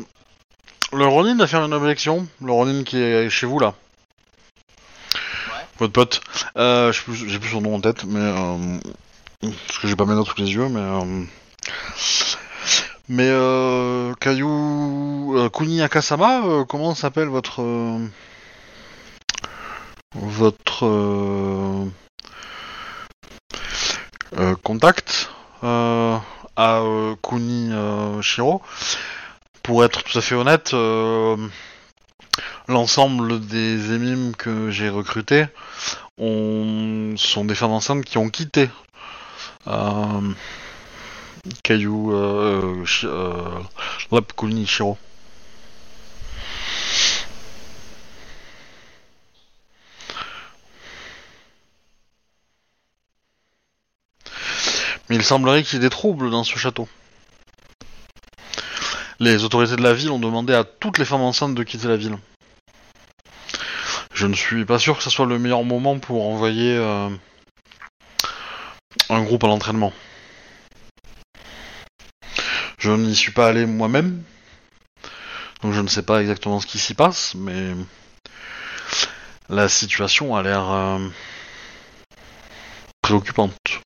fait une objection, le Ronin qui est chez vous là, Ouais. votre pote. Euh, plus- j'ai plus son nom en tête, mais euh, parce que j'ai pas mes notes sous les yeux, mais euh, mais euh, Caillou euh, Kuni Akasama, comment s'appelle votre votre contact à Kuni Shiro? Pour être tout à fait honnête, euh, l'ensemble des émimes que j'ai recrutés ont... sont des femmes enceintes qui ont quitté euh, Caillou euh, euh, Shiro. Mais il semblerait qu'il y ait des troubles dans ce château. Les autorités de la ville ont demandé à toutes les femmes enceintes de quitter la ville. je ne suis pas sûr que ce soit le meilleur moment pour envoyer euh, un groupe à l'entraînement. Je n'y suis pas allé moi-même, donc je ne sais pas exactement ce qui s'y passe, mais la situation a l'air euh, préoccupante.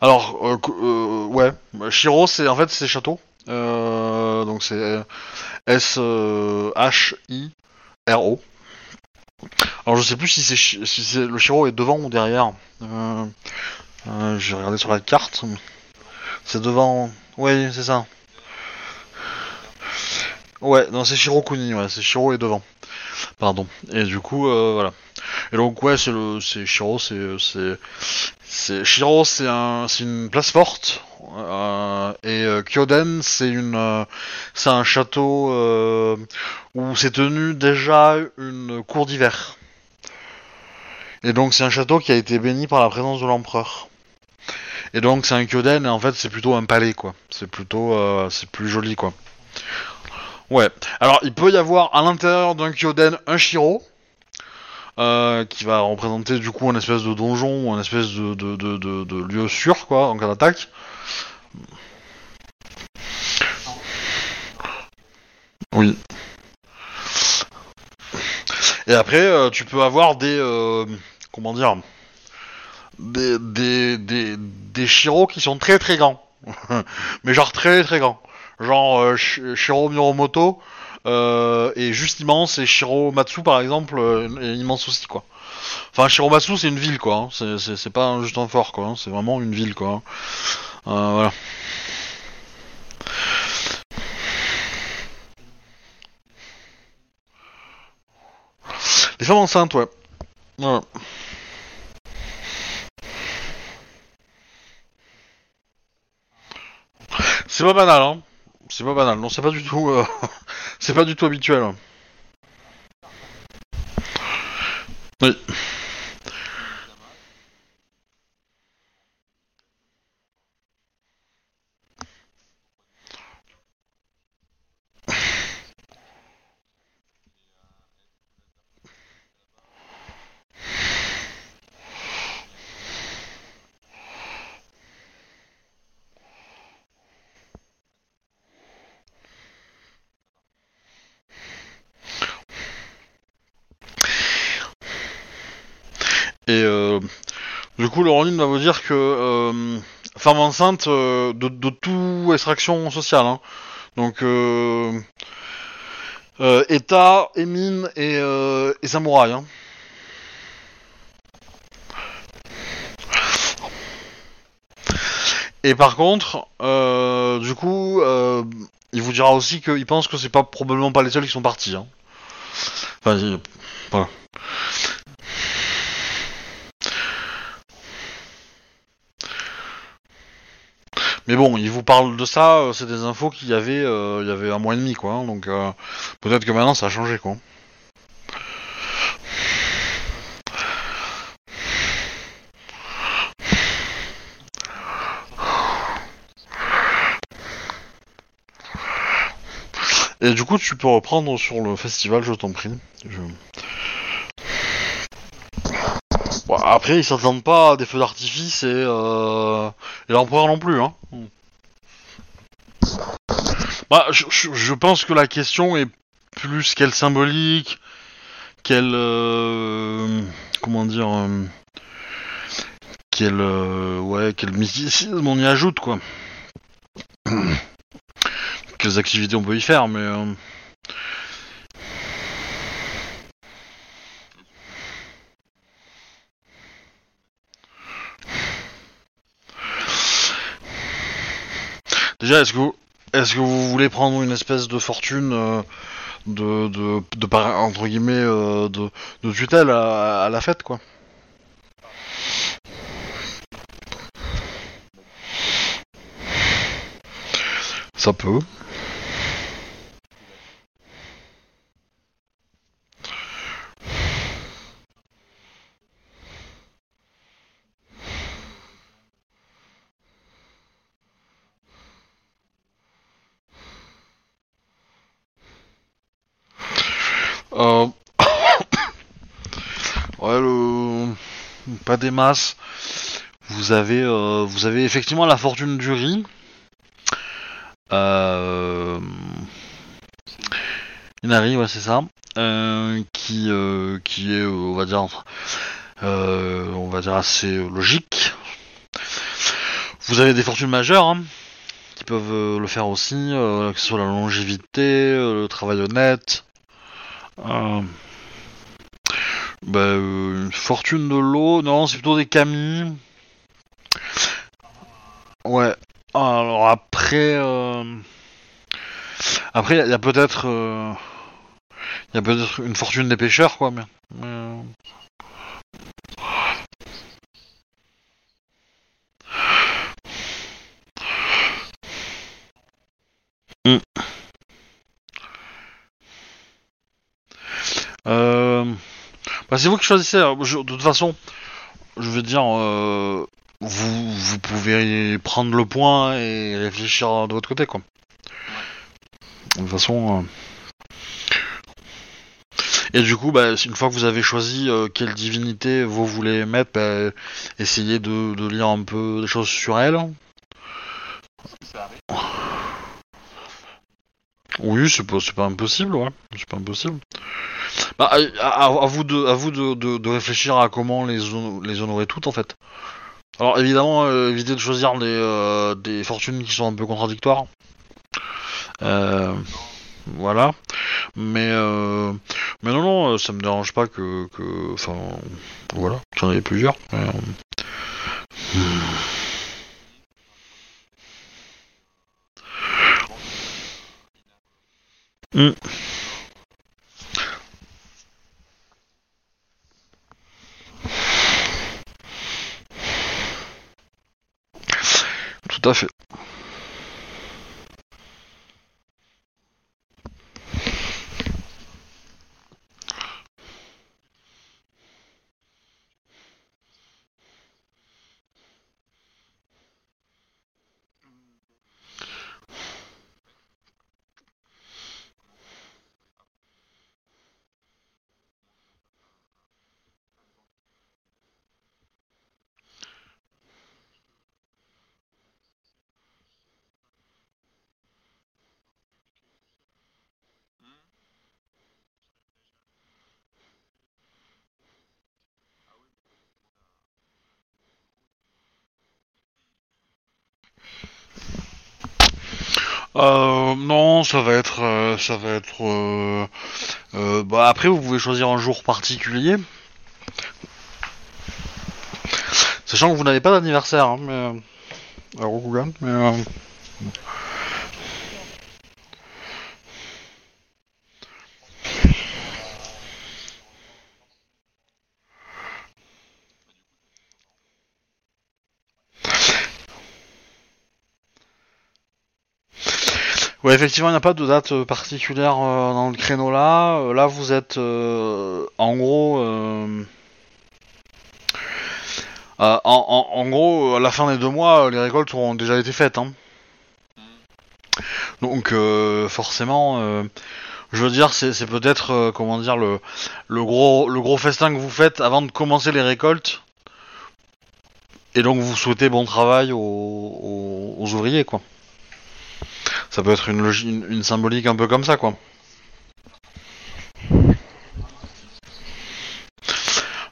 Alors, euh, euh, ouais, Shiro, c'est en fait c'est château, Euh, donc c'est S euh, H I R O. Alors je sais plus si c'est le Shiro est devant ou derrière. J'ai regardé sur la carte. C'est devant. Oui, c'est ça. Ouais, non, c'est Shiro Kuni, ouais, c'est Shiro est devant. Pardon. Et du coup, voilà. Et donc, ouais, c'est le, c'est Shiro, c'est, c'est, c'est une place forte. euh, et euh, Kyoden, c'est euh, c'est un château où s'est tenu déjà une cour d'hiver. Et donc, c'est un château qui a été béni par la présence de l'empereur. Et donc, c'est un Kyoden, et en fait, c'est plutôt un palais, quoi. C'est plutôt, c'est plus joli, quoi. Ouais. Alors, il peut y avoir à l'intérieur d'un Kyoden un Shiro, euh, qui va représenter du coup un espèce de donjon un espèce de, lieu sûr, quoi, en cas d'attaque. Oui. Et après, euh, tu peux avoir des, euh, comment dire, des, des, des, des qui sont très très grands. Mais genre très très grands. Genre Sh- Shiro Miromoto est juste immense et Shiro Matsu par exemple euh, est immense aussi quoi. Enfin Shiro Matsu c'est une ville quoi, hein. c'est, pas juste un fort quoi, hein. c'est vraiment une ville quoi. hein. Euh, voilà. Les femmes enceintes ouais. C'est pas banal hein. C'est pas banal, non c'est pas du tout euh, c'est pas du tout habituel. Oui. Et euh, du coup, Laureline va vous dire que euh, enceinte euh, de, de tout extraction sociale. hein. Donc euh, euh, État, et, euh, et Samouraï. hein. Et par contre, du coup, il vous dira aussi qu'il pense que c'est pas probablement pas les seuls qui sont partis. hein. Mais bon, il vous parle de ça, euh, c'est des infos qu'il y avait euh, il y avait un mois et demi quoi, hein, donc euh, peut-être que maintenant ça a changé quoi. Et du coup, tu peux reprendre sur le festival, je t'en prie. Bon, après, ils s'attendent pas à des feux d'artifice et, euh... et l'empereur non plus, hein. Bah, je, pense que la question est plus quelle symbolique, quel euh, comment dire, euh, quel euh, ouais, quel mysticisme on y ajoute quoi. Quelles activités on peut y faire, mais déjà est-ce que vous, voulez prendre une espèce de fortune euh, de, de, de entre guillemets euh, de, de tutelle à, à la fête quoi? Ça peut. Euh... ouais, le... Vous avez, euh, vous avez effectivement la fortune du riz. Euh... Inari, ouais, c'est ça. Euh, qui, euh, qui est, on va dire, on va dire assez logique. Vous avez des fortunes majeures hein, qui peuvent le faire aussi, que ce soit la longévité, le travail honnête. Bah, euh, une fortune de l'eau, non, c'est plutôt des camis. Ouais. Alors après, euh, après il y, a peut-être, euh, il y a peut-être une fortune des pêcheurs, quoi. Mais, mais, euh, Hmm. Euh, bah, c'est vous qui choisissez. de toute façon, je veux dire, euh, vous, vous pouvez prendre le point et réfléchir de votre côté, quoi. De toute façon. euh. Et du coup, bah, une fois que vous avez choisi euh, quelle divinité vous voulez mettre, bah, essayez de, lire un peu des choses sur elle. Oui, c'est pas, c'est pas impossible, ouais. C'est pas impossible. Bah, à, vous de, à vous de, réfléchir à comment les, hon- les honorer toutes, en fait. Alors, évidemment, euh, évitez de choisir des, euh, des fortunes qui sont un peu contradictoires. Euh, voilà. Mais, mais non, non, ça me dérange pas que, que, enfin, voilà, qu'il y en ait plusieurs. Hmm. Tout à fait. Euh, non, ça va être, euh, ça va être. euh, euh, bah après, vous pouvez choisir un jour particulier, sachant que vous n'avez pas d'anniversaire, hein, mais euh, mais. euh, Effectivement, il n'y a pas de date euh, particulière euh, dans le créneau là. Euh, là, vous êtes en gros. en, gros, à la fin des deux mois, les récoltes auront déjà été faites. Hein. Donc, forcément, je veux dire, c'est peut-être, comment dire, le, le, gros, le gros festin que vous faites avant de commencer les récoltes. Et donc, vous souhaitez bon travail aux- aux ouvriers, quoi. Ça peut être une, une, symbolique un peu comme ça, quoi.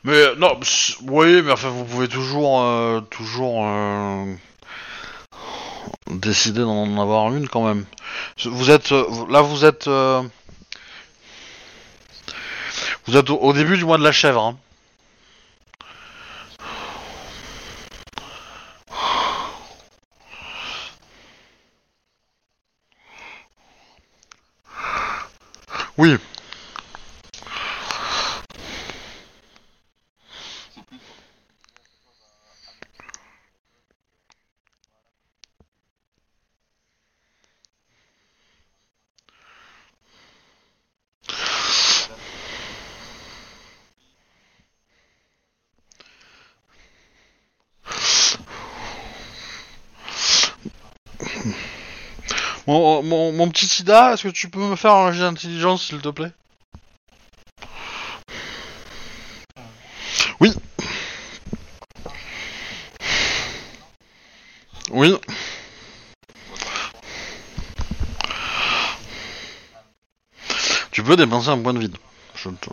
Mais non, oui, mais enfin, vous pouvez toujours, euh, toujours euh, décider d'en avoir une quand même. Vous êtes, euh, là, vous êtes, vous êtes au, au début du mois de la chèvre. Hein. Oui. mon, petit sida, est-ce que tu peux me faire un jet d'intelligence, s'il te plaît? Oui. Oui. Tu peux dépenser un point de vide. Je te...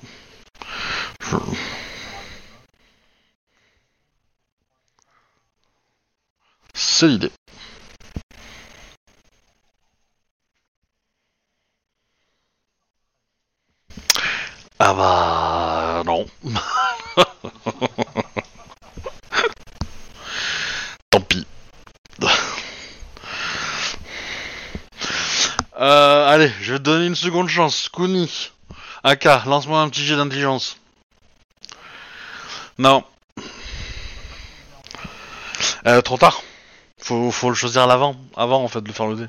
C'est l'idée. Une seconde chance. Kuni, Aka, lance-moi un petit jet d'intelligence. Non. Euh, trop tard. Faut, faut le choisir à l'avant, avant en fait de faire le dé.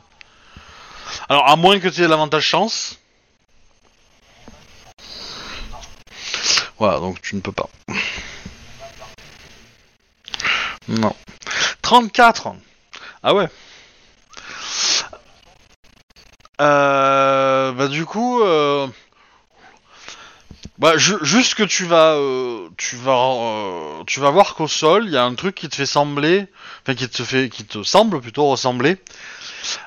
Alors à moins que tu aies l'avantage chance. Voilà, donc tu ne peux pas. Non. 34 Ah ouais. Euh, bah du coup, euh, bah ju- juste que tu vas, euh, tu vas, euh, tu vas voir qu'au sol, il y a un truc qui te fait sembler, enfin qui te fait, qui te semble plutôt ressembler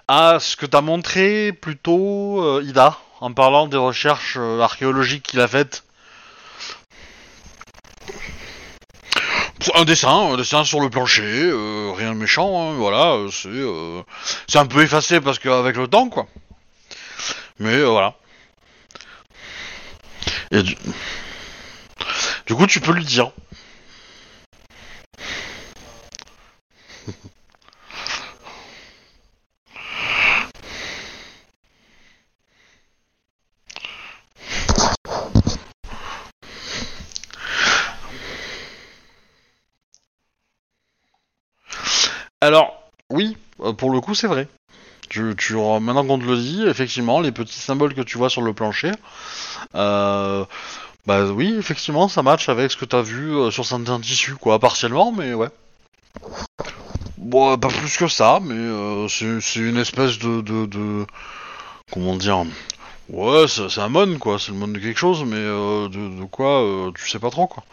à ce que t'as montré plutôt Ida en parlant des recherches archéologiques qu'il a faites. Un dessin, sur le plancher, rien de méchant, hein, voilà, c'est, c'est un peu effacé parce qu'avec le temps, quoi. Mais euh, voilà. Du... du coup, tu peux lui dire. Alors, oui, euh, pour le coup, c'est vrai. Maintenant qu'on te le dit, effectivement, les petits symboles que tu vois sur le plancher, euh, bah oui, effectivement, ça match avec ce que t'as vu euh, sur certains tissus, quoi, partiellement, mais ouais. Bon, pas plus que ça, mais euh, c'est une espèce de, de, comment dire, ouais, c'est un mon, quoi, c'est le mon de quelque chose, mais de, de quoi, tu sais pas trop, quoi.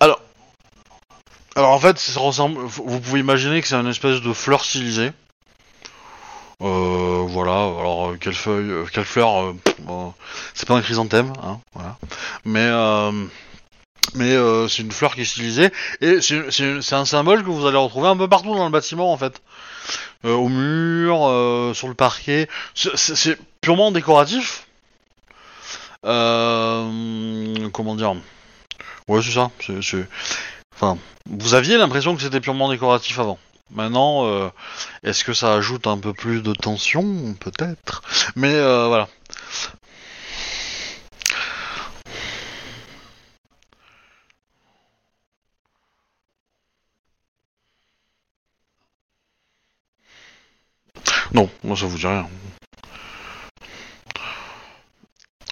Alors, alors en fait, vous pouvez imaginer que c'est une espèce de fleur stylisée. Euh, voilà, alors euh, quelle feuille, euh, quelle fleur, c'est pas un chrysanthème, hein, voilà. Mais mais c'est une fleur qui est stylisée et c'est un symbole que vous allez retrouver un peu partout dans le bâtiment en fait, au mur, sur le parquet. C'est- purement décoratif. Comment dire? Ouais, c'est ça. C'est- enfin, vous aviez l'impression que c'était purement décoratif avant. Maintenant, euh, est-ce que ça ajoute un peu plus de tension? Peut-être. Mais euh, voilà. Non, moi ça vous dit rien.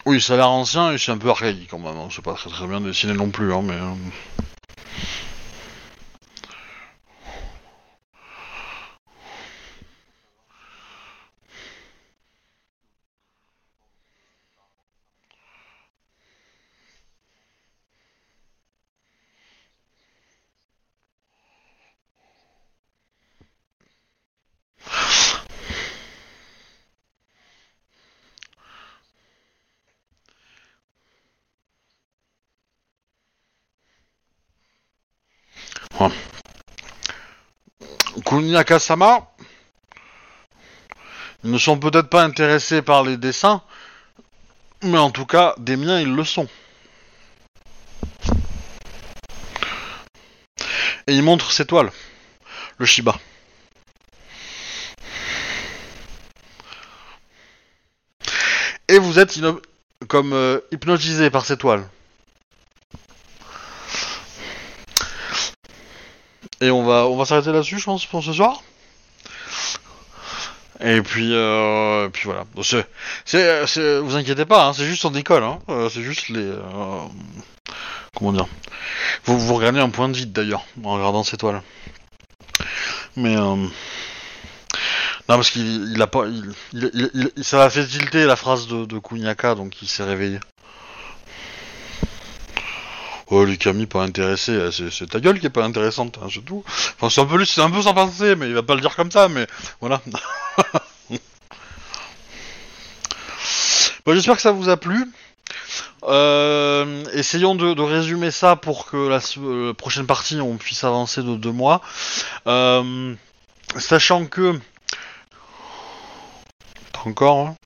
Oui, ça a l'air ancien et c'est un peu archaïque quand même. hein. C'est pas très très bien dessiné non plus, hein, mais. Kuniaka-sama Ils ne sont peut-être pas intéressés par les dessins, mais en tout cas, des miens, ils le sont. Et il montre ses toiles, le Shiba. et vous êtes comme euh, hypnotisé par ces toiles. Et on va, on va s'arrêter là-dessus, je pense, pour ce soir. Et puis, euh, puis voilà. Vous inquiétez pas, hein, c'est juste on décolle. Hein, euh, c'est juste les, euh, comment dire. Vous, vous regagnez un point de vide d'ailleurs en regardant ces toiles. Mais euh, non, parce qu'il il a pas, ça a fait tilter la phrase de, de Kunyaka, donc il s'est réveillé. Oh, lui Camille pas intéressé, euh, c'est, ta gueule qui est pas intéressante, hein, c'est. Enfin, c'est un peu, c'est un peu sans penser, mais il va pas le dire comme ça, mais voilà. J'espère que ça vous a plu. Euh, essayons de, résumer ça pour que la euh, prochaine partie on puisse avancer de deux mois. Euh, sachant que encore, hein.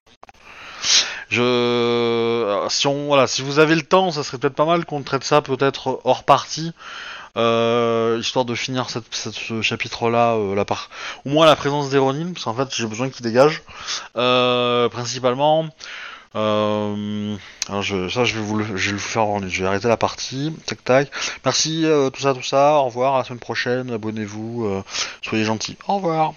Je euh, si on voilà si vous avez le temps, ça serait peut-être pas mal qu'on traite ça peut-être hors partie. euh, histoire de finir cette, ce chapitre-là, euh, la part, au moins la présence d'Héronime, parce qu'en fait j'ai besoin qu'il dégage, euh, principalement. Euh, alors je, ça, je vais vous le, je vais le faire en. Je vais arrêter la partie. Tac tac. Merci, euh, tout ça, tout ça. Au revoir. À la semaine prochaine. Abonnez-vous. euh, soyez gentils. Au revoir.